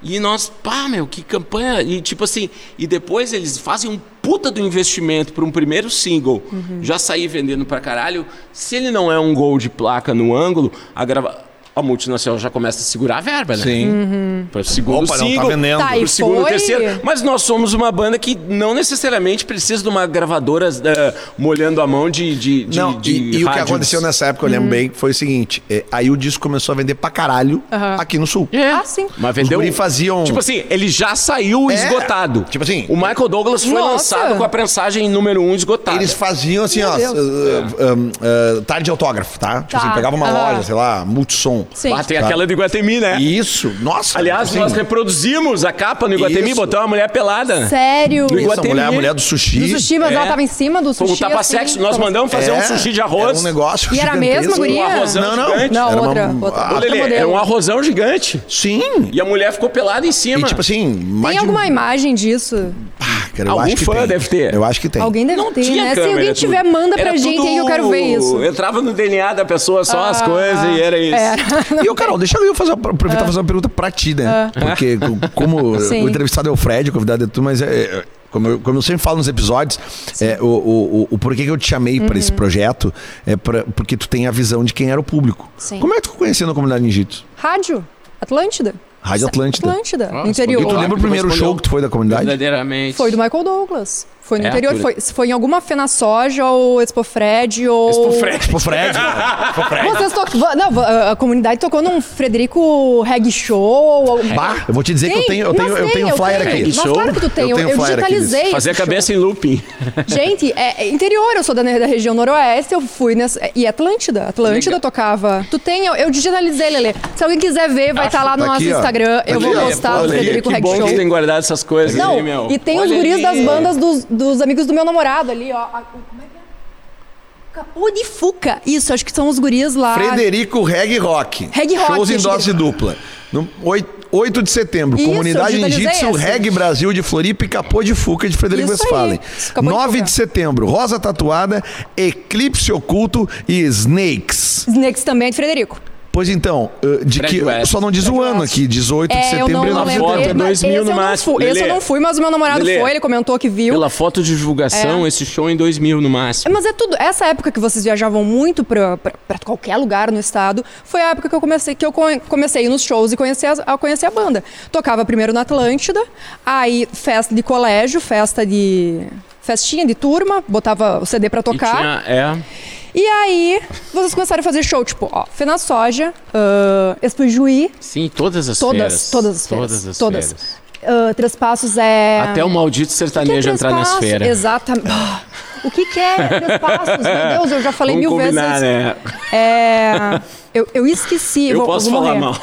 e nós, pá, meu, que campanha. E tipo assim, e depois eles fazem um puta do investimento para um primeiro single já sair vendendo pra caralho. Se ele não é um gol de placa no ângulo, a grava... A multinacional já começa a segurar a verba, né? Sim. Para o segundo Opa, não tá single, vendendo. Tá, pro segundo, foi- terceiro. Mas nós somos uma banda que não necessariamente precisa de uma gravadora eh, molhando a mão de, de, de, Não, de e, e o que aconteceu nessa época, eu lembro bem, foi o seguinte: é, aí o disco começou a vender pra caralho aqui no sul. É. Ah, sim. Mas Os vendeu. guri faziam. Tipo assim, ele já saiu É, esgotado. tipo assim- O Michael Douglas foi Nossa. lançado com a prensagem número 1 um esgotada. Eles faziam assim, ó, Deus. uh, uh, uh, tarde de autógrafo, tá? Tipo Tá, assim, pegava uma loja, sei lá, multissom. Sim. Ah, tem aquela do Iguatemi, né? Isso, nossa. Aliás, assim, nós reproduzimos a capa no Iguatemi, Isso. botamos uma mulher pelada. Sério? No isso, a Iguatemi. mulher, a mulher do sushi. Do sushi, mas É. ela tava em cima do sushi. um assim, tapa-sexo. Nós mandamos fazer um sushi de arroz. Era um negócio E era a mesma gigantesco. guria? Um arrozão Não, não. gigante. Não, Era uma- outra. Ah, Ô, outra Lelê, era um arrozão gigante. Sim. E a mulher ficou pelada em cima. E tipo assim, mais Tem um- alguma imagem disso? Ah, cara, eu Algum acho que fã tem. deve ter. Eu acho que tem. Alguém deve Não ter, tinha né? Se câmera, alguém tudo. tiver, manda pra Era gente aí, eu quero ver isso. Entrava no DNA da pessoa só as Ah, coisas e era isso. Era. E eu, Carol, deixa eu fazer, aproveitar e fazer uma pergunta pra ti, né? Porque co- como Sim. o entrevistado é o Fred, o convidado é tu, mas é, é, como, eu, como eu sempre falo nos episódios, é, o, o, o, o porquê que eu te chamei pra Uhum. esse projeto é pra, porque tu tem a visão de quem era o público. Sim. Como é que tu conheceu na comunidade Ninjitsu? Rádio? Atlântida? Rádio Atlântida. Atlântida, no interior. E tu lembra o primeiro show que tu foi da comunidade? Verdadeiramente. Foi do Michael Douglas. Foi no É, interior. Foi, foi em alguma Fena Soja ou Expo Fred ou. Expo Fred. Pô, Fred. Pô, Fred. Vocês tocam. Não, a comunidade tocou num Frederico Reggae Show. ou- Bah, eu vou te dizer que eu Tem, tenho, eu tenho, eu tem, tenho eu flyer tenho. aqui. Mas Show? claro que tu tem. Eu Eu, tenho eu flyer aqui digitalizei. Fazer a esse show. cabeça em looping. Gente, é é interior, eu sou da, da região noroeste, eu fui nessa. E Atlântida. Atlântida Legal. tocava. Tu tem, eu, eu digitalizei, Lelê. Se alguém quiser ver, vai estar lá no tá nosso aqui, ó. Instagram. Tá Eu aqui, vou ó. postar o Frederico que bom Show. que você tem guardado essas coisas Não, aí, meu. e tem Olha os guris das bandas dos, dos amigos do meu namorado ali, ó. A- Como é que é? Capô de Fuca. Isso, acho que são os guris lá. Frederico Reg Rock. Reggae Rock, Shows em dose dupla. No 8, 8 de setembro, Isso, Comunidade essa. Reg Brasil de Floripa e Capô de Fuca de Frederico Isso. Westphalen. Isso, acabou de 9 tocar. de setembro, Rosa Tatuada, Eclipse Oculto e Snakes. Snakes também é de Frederico. Pois então, uh, de Fred que West. só não diz o ano West. aqui, 18 de É, eu setembro e não 9 de lembro. foto, setembro. Ele- dois mas mil esse no eu não máximo. fui. Esse eu não fui, mas o meu namorado Lelê. foi, ele comentou que viu. Pela foto de divulgação, É. esse show em 2000 no máximo. Mas é tudo. Essa época que vocês viajavam muito pra, pra, pra qualquer lugar no estado, foi a época que eu comecei, que eu co- comecei a ir nos shows e conhecer a, a conhecer a banda. Tocava primeiro na Atlântida, aí festa de colégio, festa de. festinha de turma, botava o CD pra E tocar. tinha, é, E aí, vocês começaram a fazer show, tipo, ó, Fena Soja, uh, Expo Juí, sim, todas as todas, feiras. todas as feiras. Todas as todas. feiras. Uh, Três Passos é. Até o maldito é sertanejo Três entrar nas feiras. Exatamente. O que, que é Três Passos? Meu Deus, eu já falei Vamos mil combinar, vezes. né? É, eu, eu esqueci. Eu vou, posso vou falar mal.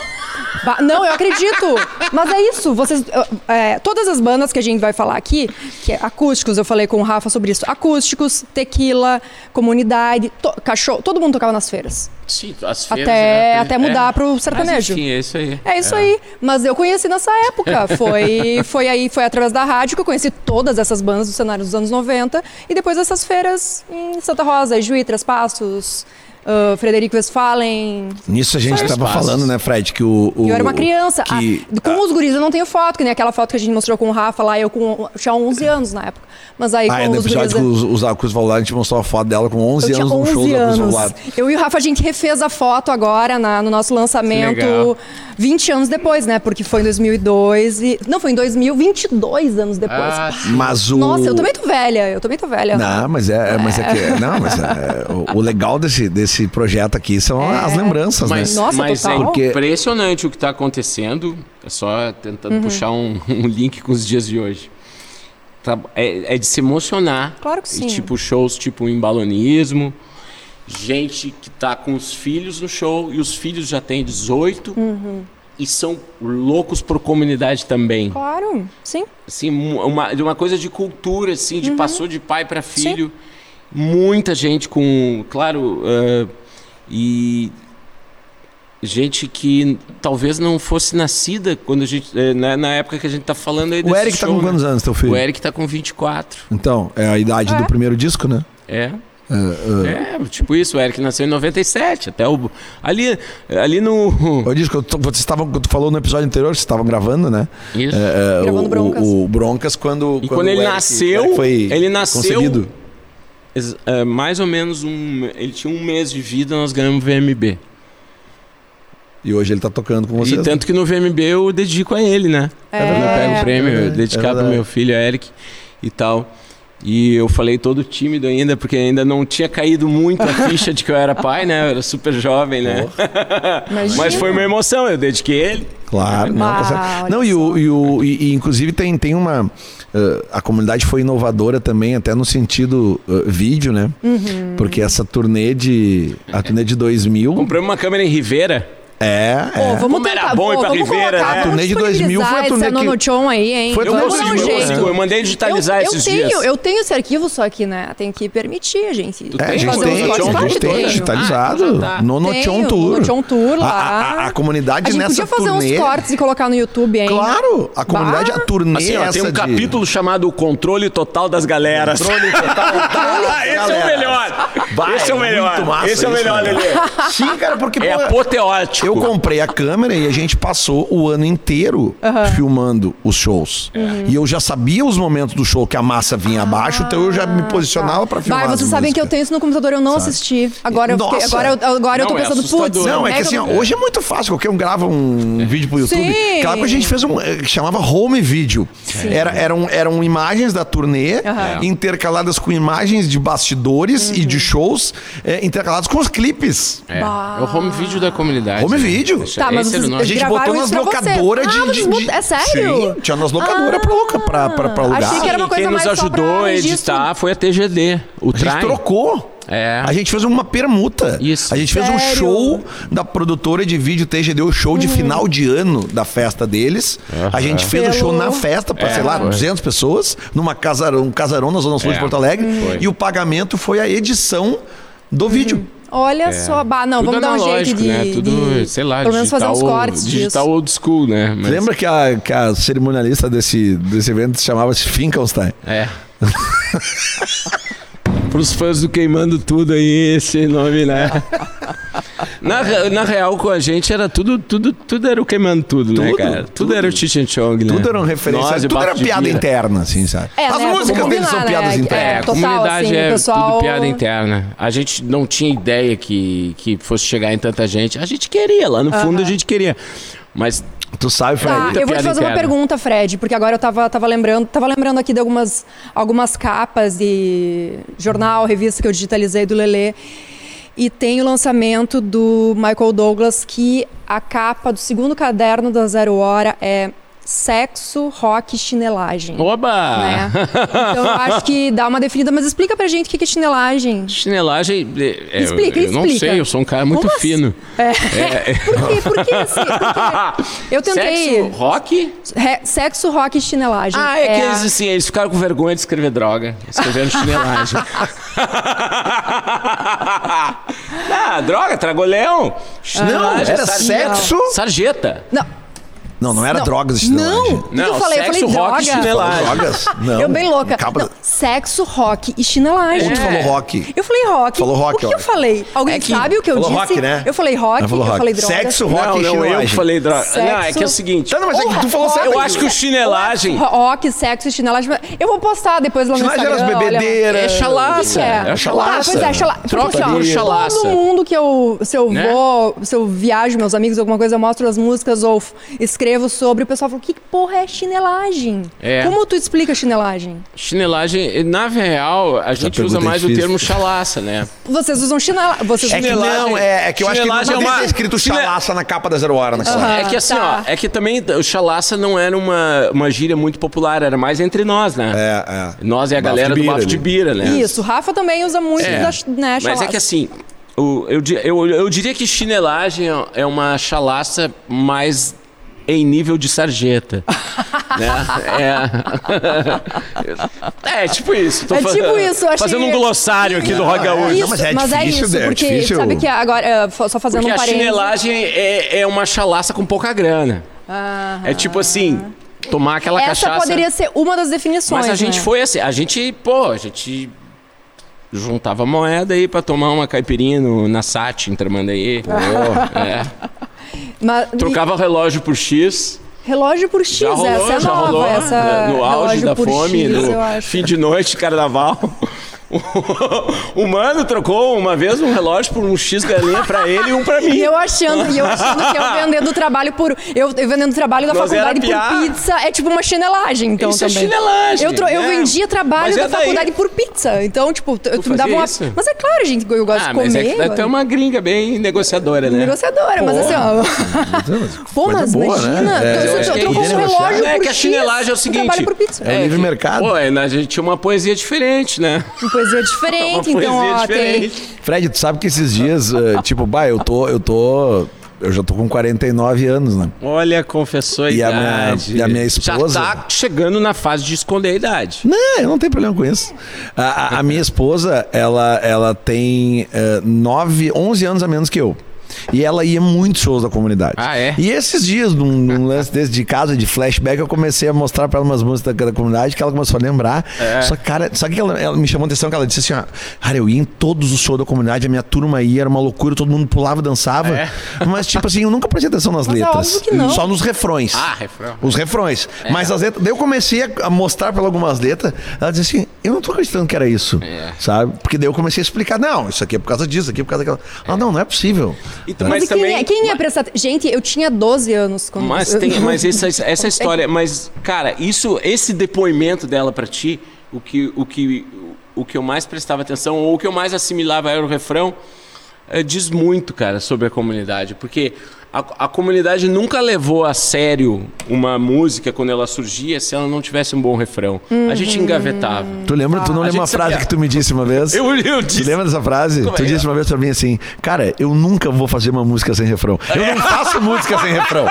Não, eu acredito. Mas é isso. Vocês, é, todas as bandas que a gente vai falar aqui, que é acústicos, eu falei com o Rafa sobre isso. Acústicos, tequila, comunidade, to- cachorro, todo mundo tocava nas feiras. Sim, as feiras. Até, é, até é. mudar pro Mas, sertanejo. enfim, é isso aí. É isso aí. Mas eu conheci nessa época. Foi, foi aí, foi através da rádio que eu conheci todas essas bandas do cenário dos anos 90. E depois essas feiras em Santa Rosa, Juí, Três Passos, ah, Frederico Westphalen. Nisso a gente estava falando, né, Fred, que o. o eu era uma criança. Que, Ah, com os guris eu não tenho foto, que nem aquela foto que a gente mostrou com o Rafa lá, eu com, eu tinha 11 anos na época. Mas aí ah, é com no os episódio guris... com os, os Acus Valado, a gente mostrou a foto dela com 11 Eu tinha anos num 11 show do Acus anos. Valado. Eu e o Rafa, a gente refez a foto agora na- no nosso lançamento legal. 20 anos depois, né? Porque foi em 2002 e... Não, foi em 2000, 22 anos depois. Ah, Mas o. Nossa, eu também tô velha, eu também tô velha. Não, mas é, é- mas é que. Não, mas é, o, o legal desse, desse projeto aqui são as lembranças, Mas, né? Nossa, mas total. é Porque- impressionante o que está acontecendo. É só tentando Uhum. puxar um, um link com os dias de hoje. Tá- é, é de se emocionar. Claro que sim. E, tipo, shows tipo embalonismo. Gente que tá com os filhos no show e os filhos já têm 18 Uhum. e são loucos por comunidade também. Claro, sim. Assim, uma, de uma coisa de cultura, assim, Uhum. de passou de pai para filho. Muita gente com, claro, ah, e gente que talvez não fosse nascida quando a gente. eh, Na, na época que a gente tá falando aí O desse Eric tá show, com né? quantos anos, teu filho? O Eric tá com 24. Então, é a idade do primeiro disco, né? É. É, É, tipo isso, o Eric nasceu em 97, até o. Ali, ali no. Eu disse que eu tô- vocês estavam, tu falou no episódio anterior, vocês estavam gravando, né? Isso. É, é, Gravando o, Broncas. O, o Broncas quando. E quando o ele Eric- nasceu, o Eric foi ele nasceu- Concebido. É, mais ou menos um. Ele tinha um mês de vida, nós ganhamos VMB. E hoje ele tá tocando com vocês. E tanto que no VMB eu dedico a ele, né? É. Quando eu pego o prêmio, É dedicar é pro meu filho, Eric, e tal. E eu falei todo tímido ainda, porque ainda não tinha caído muito a ficha de que eu era pai, né? Eu era super jovem, né? Mas foi uma emoção, eu dediquei ele. Claro, não, tá Ah, certo. olha Não, e, o, e, o, e, e inclusive tem, tem uma. eh, a comunidade foi inovadora também, até no sentido eh, vídeo, né? Uhum. Porque essa turnê de. A turnê de 2000. Comprei uma câmera em Rivera. É, Pô, é. vamos Como era tentar, bom ir pra vamos Ribeira, colocar, né? A vamos turnê de 2000 foi a disponibilizar turnê esse que- Nonochon aí, hein? Foi a Eu vamos dar um conseguiu, jeito. né? Eu mandei digitalizar eu, esses eu tenho, dias. Eu tenho esse arquivo, só que, né, tem que permitir, gente. É, a gente fazer tem, uns a cortes. gente tem tenho. digitalizado. Então já tá. no Tenho, Tour. Notion Tour A, lá. a- a comunidade A gente nessa podia fazer turnê. uns cortes e colocar no YouTube, hein? Claro, a comunidade, a turnê Assim, ó, essa tem um de- capítulo chamado O Controle Total das Galeras. Controle total das Esse é o galeras. melhor. Vai, Esse é o melhor. muito massa Esse é o isso, melhor, né? Lelê. Sim, cara, porque É pô, apoteótico. Eu comprei a câmera e a gente passou o ano inteiro filmando os shows. E eu já sabia os momentos do show que a massa vinha abaixo, então eu já me posicionava pra filmar. Vai, as vocês sabem que eu tenho isso no computador, eu não assisti. Agora eu, fiquei, Nossa. agora eu, agora eu tô Não, é pensando, putz, assustador. Não, é que assim, ó, hoje é muito fácil. Qualquer um grava um vídeo pro YouTube. Sim. Aquela época a gente fez um. eh, que chamava home video. Era, eram, eram imagens da turnê Aham. intercaladas com imagens de bastidores e de shows, eh, intercaladas com os clipes. É, é o home video da comunidade. Home Deixa- Tá, mas o vocês-. A gente botou nas pra locadoras Ah, de, de, de- é sério? Sim, tinha nas locadoras pra, loca- pra, pra, pra alugar. Achei que era uma E coisa quem nos mais pra ajudou a editar foi a TGD, o A gente trocou. É. A gente fez uma permuta. Isso. A gente fez um Sério? show da produtora de vídeo TGD, o show de Uhum. final de ano da festa deles. A gente fez o Pelo- show na festa pra, É, sei lá, foi. 200 pessoas, numa casarão, um casarão na Zona Sul É, de Porto Alegre. foi. E o pagamento foi a edição do Uhum. vídeo. Olha só, bah, não, Tudo vamos dar um jeito de, né? Tudo, de- sei lá, pelo menos fazer uns cortes Digital disso. old school, né? Mas- Lembra que a, que a cerimonialista desse, desse evento se chamava-se Finkelstein? É. Pros fãs do Queimando Tudo aí, esse nome, né? Na, na real, com a gente era tudo, tudo, tudo era o Queimando Tudo, né, Tudo, cara? Tudo, tudo. era o Cheech and Chong, né? Tudo era uma referência, Nós tudo era piada interna, assim, sabe? É, As né, músicas deles são combinar, piadas né? internas. É, a total, comunidade assim, é o pessoal- tudo piada interna. A gente não tinha ideia que, que fosse chegar em tanta gente. A gente queria, lá no fundo a gente queria. Mas Tu sabe, Fred? Tá, eu vou te fazer uma pergunta, Fred, porque agora eu tava, tava lembrando, tava lembrando aqui de algumas, algumas capas de jornal, revista que eu digitalizei do Lelê. E tem o lançamento do Michael Douglas, que a capa do segundo caderno da Zero Hora é Sexo, Rock e Chinelagem. Oba! Né? Então eu acho que dá uma definida, mas explica pra gente o que que é chinelagem. Chinelagem. é, é, Explica, eu, eu não explica. sei, eu sou um cara muito Como assim? fino. É. Por quê? Por quê? Assim, porque eu tentei. Sexo, rock? Re- sexo, rock e chinelagem. Ah, é, que eles, assim, eles ficaram com vergonha de escrever droga. Escreveram chinelagem. ah, droga, tragolhão. Chinelagem, era sarjeta. sexo? Sarjeta. Não. Não, não era Não. drogas de Não! chinelagem. Não, eu falei? Eu sexo, falei rock e chinelagem. Drogas? Não. Eu bem louca. Capa- Não, sexo, rock e chinelagem. Ou tu falou rock? Eu falei rock. Falou rock, O que ó. eu falei? Alguém É que- sabe o que eu Falou disse? rock, né? Eu falei rock, falou eu rock. falei droga. Sexo, rock não, e não, eu chinelagem. que falei droga. Sexo. Não, é que é o seguinte. Tá, não, mas é que tu falou certo. Eu acho que o chinelagem. Rock, sexo e chinelagem. Eu vou postar depois lá no Chinelagem era Instagram. as olha. bebedeiras. É chalaça. É? É chalaça. Ah, pois é, chalaça. Troca ó, de chalaça. Todo mundo que eu, se eu Né? vou, se eu viajo, meus amigos, alguma coisa, eu mostro as músicas ou f- escrevo sobre, o pessoal fala, que porra é chinelagem? É. Como tu explica chinelagem? Chinelagem, na real, a gente pergunta usa é mais o difícil. termo chalaça, né? Vocês usam chinelagem. Vocês É que não, é, é que eu acho que não é uma- escrito chalaça na capa da Zero Hora naquela Aham. época. É que assim, tá. ó, é que também o chalaça não era uma, uma gíria muito popular, era mais entre nós, né? É, é. Nós e a Bafo galera de do bira Bafo de. Bira, né? Isso, o Rafa também usa muito É. da né, Mas é chalaça. que assim, o- eu, eu, eu diria que chinelagem é uma chalaça mais em nível de sarjeta. né? É. é tipo isso. Tô É tipo isso, achei- Fazendo um glossário aqui do Rock Gaúcho. Isso, mas é mas é difícil, isso, é porque difícil. sabe que agora, eh, só fazendo Porque um a parênteses. chinelagem é, é uma chalaça com pouca grana. É tipo assim, tomar aquela Essa cachaça. poderia ser uma das definições. Mas a gente né? foi assim, a gente, pô, a gente juntava moeda aí pra tomar uma caipirinha no, na SAT em Tramandaí. É. Mas- Trocava o relógio por X. e Relógio por X, Já rolou, essa é já nova. rolou. essa no auge da fome, X, no fim de noite, carnaval. O mano trocou uma vez um relógio por um X galinha pra ele e um pra mim. E eu achando, e eu achando que eu vendendo trabalho por. Eu, eu vendendo trabalho da Nós faculdade por pizza é tipo uma chinelagem, então Isso é também. chinelagem, Eu, né? vendia trabalho Mas da é daí. faculdade por pizza. Então, tipo, tu, tu me dava uma. isso? Mas é claro, gente, eu gosto Ah, de comer. mas é tu é uma gringa bem negociadora, né? Negociadora, mas assim, ó. Pô, mas boa, imagina, né? É, tu- que trocou é um relógio É que a chinelagem é o seguinte. trabalho por pizza. É o livre mercado. Pô, é, a gente tinha uma poesia diferente, né? Uma poesia diferente, Uma então, poesia ó, tem. diferente. Fred, tu sabe que esses dias, eh, tipo, bah, eu tô, eu tô. Eu já tô com 49 anos, né? Olha, confessou a E a minha- idade. e a minha esposa- Já tá chegando na fase de esconder a idade. Não, eu não tenho problema com isso. A, a- a minha esposa, ela, ela tem eh, 9, 11 anos a menos que eu. E ela ia muito shows da comunidade. Ah, é? E esses dias, num, num lance desse de casa, de flashback, eu comecei a mostrar pra ela umas músicas da, da comunidade que ela começou a lembrar. É. Só que, cara, sabe que ela, ela me chamou a atenção? Que ela disse assim: ó, cara, eu ia em todos os shows da comunidade, a minha turma ia, era uma loucura, todo mundo pulava, dançava. É. Mas, tipo assim, eu nunca prestei atenção nas Mas é letras. óbvio que não. Só nos refrões. Ah, refrão. Os refrões. Mas as letras. Daí eu comecei a- mostrar pra ela algumas letras. Ela disse assim: Eu não tô acreditando que era isso. É. Sabe? Porque daí eu comecei a explicar: Não, isso aqui é por causa disso, isso aqui é por causa daquela. Ela, não, não é possível. E tu- Mas, mas e quem, também. é, quem ia prestar. Gente, eu tinha 12 anos quando. Mas tem, mas essa, essa história, mas cara, isso, esse depoimento dela pra ti, o que, o que, o que eu mais prestava atenção ou o que eu mais assimilava era o refrão, eh, diz muito, cara, sobre a comunidade, porque a, a comunidade nunca levou a sério uma música quando ela surgia se ela não tivesse um bom refrão. A gente engavetava. Tu lembra? Tu não A lembra uma gente frase sabia. que tu me disse uma vez? Eu, eu Tu disse. lembra dessa frase? Como tu é? disse uma vez pra mim assim, cara, eu nunca vou fazer uma música sem refrão. Eu não faço música sem refrão.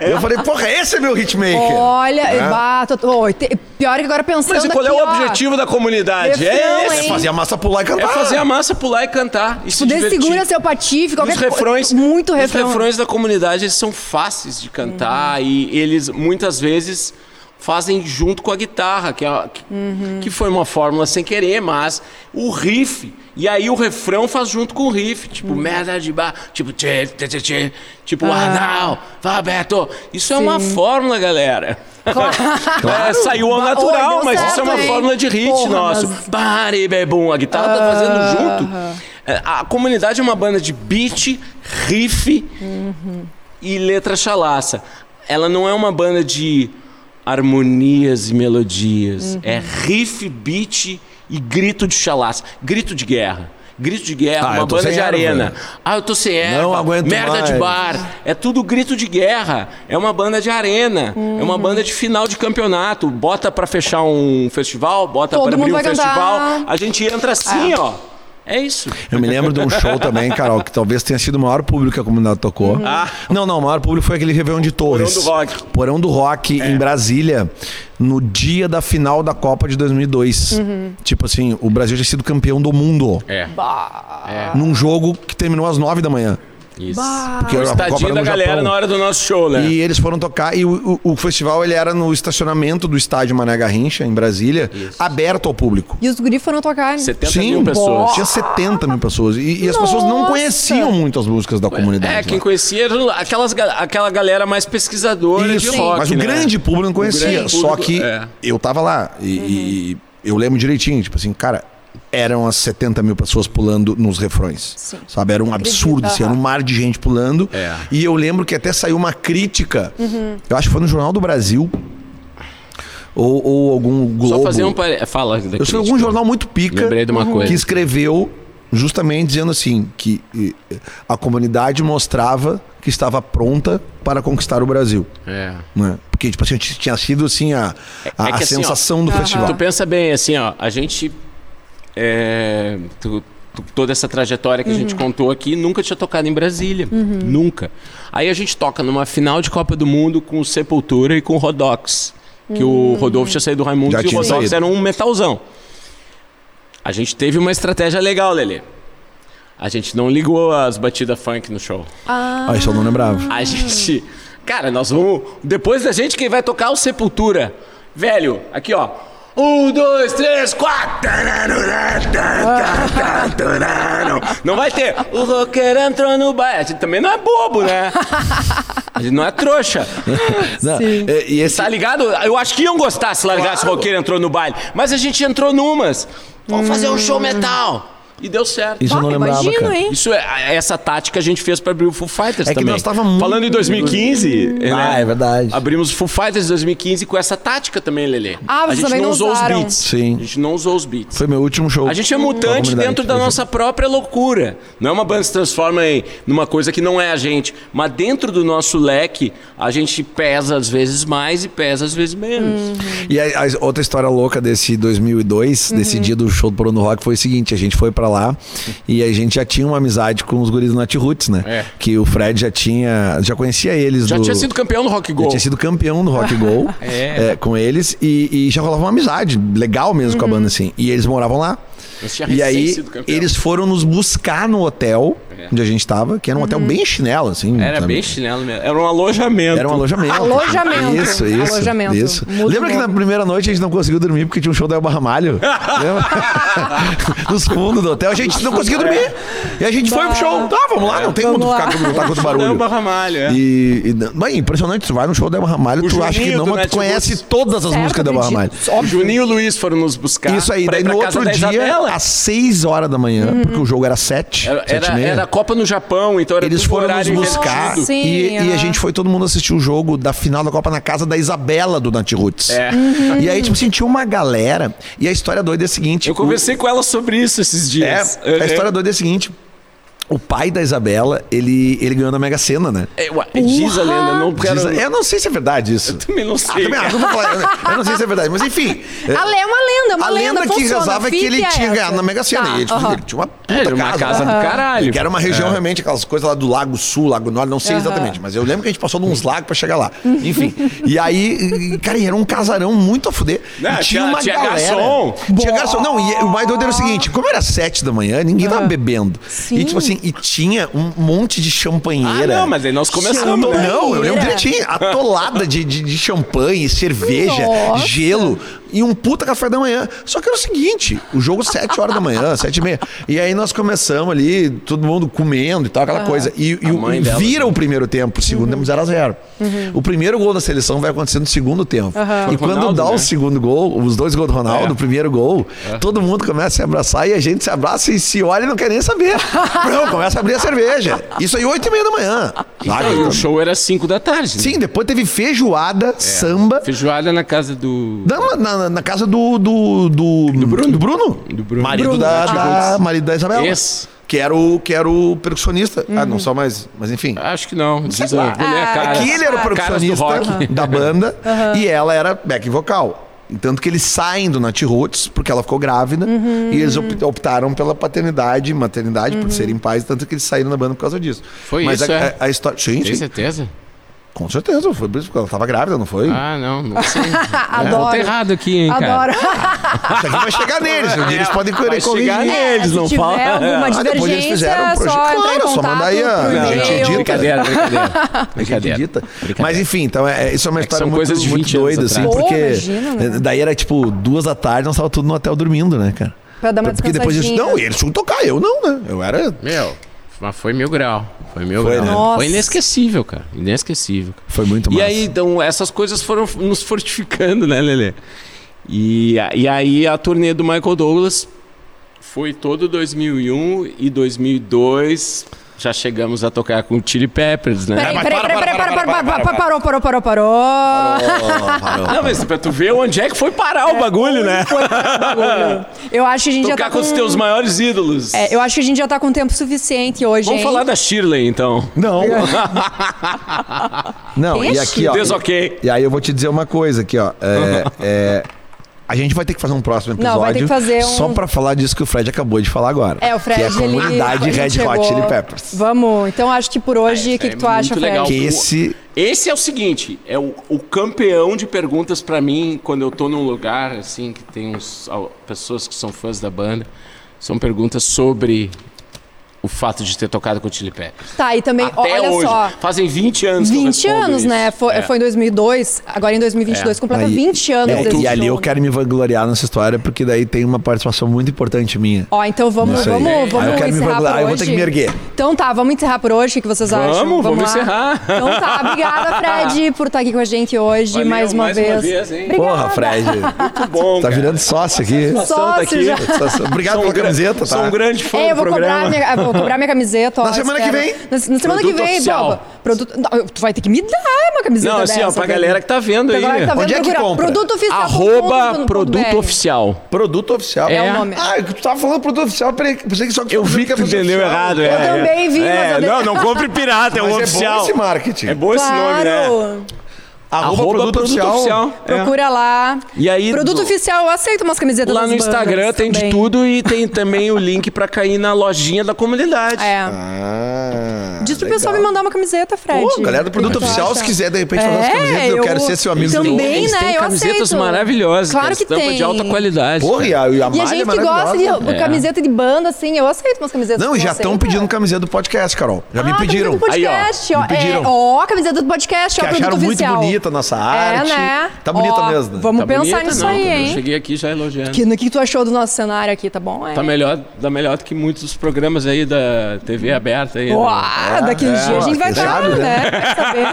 Eu falei, porra, esse é meu hitmaker. Olha, É. tô- ô, te- pior que agora pensando. Mas qual é o ó, objetivo da comunidade? Refrão, é esse. É fazer a massa pular e cantar. É fazer a massa pular e cantar. E se segura seu patife, qualquer os refrões, coisa. Muito os refrão. refrões da comunidade eles são fáceis de cantar e eles muitas vezes fazem junto com a guitarra, que, é, que, que foi uma fórmula sem querer, mas o riff e aí o refrão faz junto com o riff, tipo merda de bar, tipo tchê, tchê, tchê, tchê, tipo ah. não, vá Beto, isso é uma fórmula, galera. É, saiu ao natural, Oi, mas isso é certo, uma hein? fórmula de hit Porra, nosso. mas- Bari, bebum, a guitarra tá fazendo junto. É, A comunidade é uma banda de beat, riff e letra chalaça. Ela não é uma banda de harmonias e melodias. É riff, beat e grito de chalaça. Grito de guerra. Grito de guerra, Ah, uma banda de erva. arena. Ah, eu tô sem erva. Não aguento Merda de mais. bar. É tudo grito de guerra. É uma banda de arena. É uma banda de final de campeonato. Bota pra fechar um festival, bota Todo pra abrir um festival. cantar. A gente entra assim, ó. É isso. Eu me lembro de um show também, Carol, que talvez tenha sido o maior público que a comunidade tocou. Ah. Não, não, o maior público foi aquele Réveillon de Torres. Porão do Rock. Porão do Rock, em Brasília, no dia da final da Copa de 2002. Tipo assim, o Brasil tinha sido campeão do mundo. É. Num jogo que terminou às nove da manhã. Isso. Porque O a Copa era da no galera Japão. na hora do nosso show, né? E eles foram tocar e o, o- o festival ele era no estacionamento do estádio Mané Garrincha, em Brasília, aberto ao público. E os guri foram tocar. né? 70 Sim, mil pessoas. tinha 70 mil pessoas. E, e as pessoas não conheciam muito as músicas da comunidade. É, quem lá. conhecia era aquelas, aquela galera mais pesquisadora Isso, de rock. mas o né? grande público não conhecia. grande Só público, que é. eu tava lá e, e eu lembro direitinho, tipo assim, cara, eram as 70 mil pessoas pulando nos refrões. Sim. Sabe? Era um absurdo, assim, era um mar de gente pulando. É. E eu lembro que até saiu uma crítica, Uhum. eu acho que foi no Jornal do Brasil. Ou, ou algum Globo. Só fazer um pare... Fala da Eu sei algum jornal muito pica Lembrei de uma coisa. que escreveu justamente dizendo assim que eh, a comunidade mostrava que estava pronta para conquistar o Brasil. É. Né? Porque, tipo assim, tinha sido assim a, a, É que a assim, ó, sensação do Tu festival. pensa bem, assim, ó, a gente. É, tu- tu- toda essa trajetória que a gente contou aqui nunca tinha tocado em Brasília. Nunca. Aí a gente toca numa final de Copa do Mundo com o Sepultura e com o Rodox. Que o Rodolfo tinha saído do Raimundo Já e o Botox saído. era um metalzão. A gente teve uma estratégia legal, Lelê. A gente não ligou as batidas funk no show. Ah, isso eu não lembrava. A gente. Cara, nós vamos. Depois da gente, quem vai tocar é o Sepultura. Velho, aqui ó. Um, dois, três, quatro. Não vai ter. O roqueiro entrou no baile. A gente também não é bobo, né? A gente não é trouxa. Não, Sim. é, e esse, Tá ligado? Eu acho que iam gostar se largasse o roqueiro entrou no baile. Mas a gente entrou numas. Vamos fazer um show metal. E deu certo. isso eu não lembrava, imagino, cara. hein? Isso é essa tática a gente fez pra abrir o Foo Fighters É que também. nós tava muito- Falando em 2015, né? Ah, é verdade. Abrimos o Foo Fighters em 2015 com essa tática também, Lelê. Ah, a gente também não não usou usaram. os beats. Sim. A gente não usou os beats. Foi meu último show. A gente é mutante dentro da nossa própria loucura. Não é uma banda que se transforma em numa coisa que não é a gente. Mas dentro do nosso leque, a gente pesa às vezes mais e pesa às vezes menos. E a, a outra história louca desse 2002, Uhum. desse dia do show do Porono Rock, foi o seguinte: a gente foi lá e a gente já tinha uma amizade com os guris do Nat Roots, né? É. Que o Fred já tinha. Já conhecia eles Já do. tinha sido campeão do Rock Já Go. tinha sido campeão do Rock Go É. é, com eles e, e já rolava uma amizade legal mesmo Uhum. com a banda, assim. E eles moravam lá. E aí, eles foram nos buscar no hotel É. onde a gente tava, que era um hotel bem chinelo, assim. Era sabe? bem chinelo mesmo. Era um alojamento. Era um alojamento. Alojamento. Isso, isso. Alojamento. Isso. Muda Lembra o que na primeira noite a gente não conseguiu dormir porque tinha um show da Elba Ramalho? Lembra? Nos fundos do hotel. A gente não conseguiu dormir. E a gente foi pro show. Tá, vamos lá, não tem como ficar com, lutar contra o Não, barulho. Barramalho, é. E, e mas é impressionante, tu vai no show da Elba Ramalho, O tu acha que não, mas tu conhece todas as Certo, músicas da Elba Ramalho. Juninho e o Luiz foram nos buscar. Isso aí, daí no outro dia, às 6 horas da manhã, porque o jogo era 7, Era, 7 era, meia. era Copa no Japão, então era Eles foram nos buscar. Sim, e, e a aham. gente foi todo mundo assistir o jogo da final da Copa na casa da Isabela do Nat Roots. É. E aí, tipo assim, tinha uma galera. E a história doida é a seguinte: Eu conversei com ela sobre isso esses o, é, dias. a história doida é a seguinte. O pai da Isabela, ele, ele ganhou na Mega Sena, né? É, ué, diz a lenda, não quero... Diz- eu não sei se é verdade isso. também não Ah, sei. também acho, não vou falar, eu não sei se é verdade, mas enfim. é, A é uma lenda, uma a lenda, lenda que funciona. rezava é que ele tinha essa. ganhado na Mega Sena. Tá, e ele, tipo, aham. ele tinha uma puta Era uma casa do caralho. Que era uma região realmente, aquelas coisas lá do Lago Sul, Lago Norte, não sei Aham. exatamente, mas eu lembro que a gente passou nos lagos pra chegar lá. Enfim. E aí, cara, era um casarão muito a fuder. Não, tinha tinha- uma tinha galera. garçom. Tinha garçom. Não, e o mais doido era o seguinte: como era sete da manhã, ninguém tava bebendo. Sim. E tipo assim, e tinha um monte de champanheira. Ah, não, mas aí nós começamos, né? Não, eu lembro direitinho. Atolada de, de, de champanhe, cerveja, Nossa. gelo e um puta café da manhã. Só que era o seguinte: o jogo 7 horas da manhã, 7 e meia. E aí nós começamos ali, todo mundo comendo e tal, aquela coisa. E, e o- e dela vira o primeiro tempo, o segundo tempo 0 a 0 O primeiro gol da seleção vai acontecer no segundo tempo. E Foi o quando Ronaldo, dá o né? segundo gol, os dois gols do Ronaldo, É. o primeiro gol, todo mundo começa a se abraçar e a gente se abraça e se olha e não quer nem saber. Começa a abrir a cerveja. Isso aí, 8 e meia da manhã. Sabe? Então, o show era 5 da tarde. né? Sim, depois teve feijoada, samba. Feijoada na casa do... Na, na, na casa do. Do, do, do Bruno. Do Bruno. Do Bruno. Marido, Bruno, da, ah. da, marido da Isabela. Esse. Que era o, que era o percussionista. Ah, não só mais. Mas enfim. Acho que não. Diz lá. a vou ler a cara. Aqui ele era o percussionista da banda e ela era back vocal. Tanto que eles saem do Nat Roots porque ela ficou grávida Uhum. e eles op- optaram pela paternidade, maternidade, por serem pais, tanto que eles saíram da banda por causa disso. Foi Mas isso, a, é? a, a história. Sim, Tem sim, certeza? Com certeza. Foi por isso que ela tava grávida, não foi? Ah, não, não sei. Adoro. Tá errado aqui, hein, cara. Adoro. Isso aqui vai chegar neles, um dia eles podem chegar corrigir. neles, É, se não tiver fala. alguma Ah, depois eles divergência, fizeram um é projeto. Claro, só manda aí a- por a e-mail. gente edita. Brincadeira, brincadeira. Brincadeira. acredita. Brincadeira. Mas enfim, então é, isso é uma que história são muito, coisas de muito 20 anos doida, assim. Pô, porque imagina, né? daí era tipo duas da tarde, nós tava tudo no hotel dormindo, né, cara? Pra dar uma Porque depois eles, não, eles tinham que tocar, eu não, né? Eu era. Meu, mas foi mil grau. Foi mil Foi, grau. né? Foi inesquecível, cara. Inesquecível. Foi muito E massa. aí, então, essas coisas foram nos fortificando, né, Lelê? E, e aí a turnê do Michael Douglas foi todo 2001 e 2002 já chegamos a tocar com o Chili Peppers, né? Peraí, mas peraí, peraí, peraí, parou, parou, parou, parou. Parou. Não, mas pra tu ver onde é que foi parar o bagulho, né? Foi esse bagulho. Eu acho que a gente já Tocar tá com os teus maiores ídolos. É, eu acho que a gente já tá com tempo suficiente hoje, Vamos hein? falar da Shirley, então. Não. Não, e aqui, ó. Deus ok. E aí eu vou te dizer uma coisa aqui, ó. É, é, A gente vai ter que fazer um próximo Não, episódio vai ter que fazer um- só pra falar disso que o Fred acabou de falar agora. É, o Fred, Que é a comunidade ele Red chegou- Hot Chili Peppers. Vamos, então acho que por hoje, o que, é que tu acha, Fred? legal. Que esse... Esse é o seguinte, é o, o campeão de perguntas pra mim quando eu tô num lugar assim que tem uns, pessoas que são fãs da banda. São perguntas sobre o fato de ter tocado com o Chili Peppers. Tá, e também, Até olha hoje. só. Fazem 20 anos que eu 20 anos, isso. né? Foi, É. foi em 2002, agora em 2022 É. completa Aí- 20 anos É, desse e ali eu quero me vangloriar nessa história, porque daí tem uma participação muito importante minha. Ó, então vamos, aí. vamos, Aí eu vamos quero me encerrar vangloriar, por eu vou hoje. ter que me erguer. Então tá, vamos encerrar por hoje, o que vocês acham? Vamos, vamos encerrar. Então tá, obrigada, Fred, por estar aqui com a gente hoje, Valeu, mais uma mais uma vez. vez, hein? Obrigada. Porra, Fred. Muito bom, Tá cara. virando sócio aqui. Satisfação tá Sócio aqui. Obrigado pela camiseta, tá? Sou um grande fã É, eu do vou cobrar, programa. Vou cobrar minha camiseta. Ó, Na semana espero. que vem. Na, na semana Produto que vem, oficial. Boba. Produto, não, tu vai ter que me dar uma camiseta Não, assim, ó, dessa, pra velho. galera que tá vendo Pra aí. galera que tá vendo, Onde é que compra? Produto oficial. Arroba produto oficial. Produto oficial. É o nome. Ah, tu tava falando produto oficial, peraí, pensei que só que Eu vi que tu entendeu errado, é. Eu também vi, é, Não, não compre pirata, é Mas o é oficial. bom esse marketing. É bom esse nome, né? Claro. Arroba, produto, oficial. É. Procura lá. E aí, Produto do- oficial, eu aceito umas camisetas Lá no Instagram tem de também. tudo e tem também o link pra cair na lojinha da comunidade. É. Ah, Diz pro legal. pessoal me mandar uma camiseta, Fred. Pô, galera do produto oficial, acha? se quiser de repente fazer umas É, camisetas, eu, eu quero ser seu amigo também, de novo. Eles né? Eu camisetas aceito. maravilhosas, Claro que estampa tem. de alta qualidade. Porra, e a, e a E a malha gente é que gosta de. É. camiseta de banda, assim, eu aceito umas camisetas. Não, e já estão pedindo camiseta do podcast, Carol. Já me Ah, pediram. camiseta do Aí, ó, podcast, ó. pediram. É, a camiseta do podcast, ó, produto acharam muito oficial. Bonita a nossa arte. É, né? Tá bonita Ó, mesmo. Vamos Tá pensar bonita, nisso não, aí, cara. Eu hein? cheguei aqui já elogiando. Que, no que tu achou do nosso cenário aqui, tá bom? É. Tá melhor, tá melhor do que muitos programas aí da TV aberta aí. né? Uau, daqui uns é, dias a gente vai quem estar, sabe, né? Vai saber.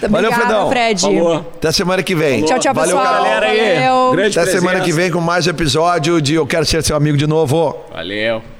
Tá, Valeu, Obrigada, Fredão. Fred. Falou. Até semana que vem. Tchau, tchau, Valeu, pessoal. galera aí. Valeu. Grande Até semana presença. que vem com mais um episódio de Eu Quero Ser Seu Amigo de Novo. Valeu.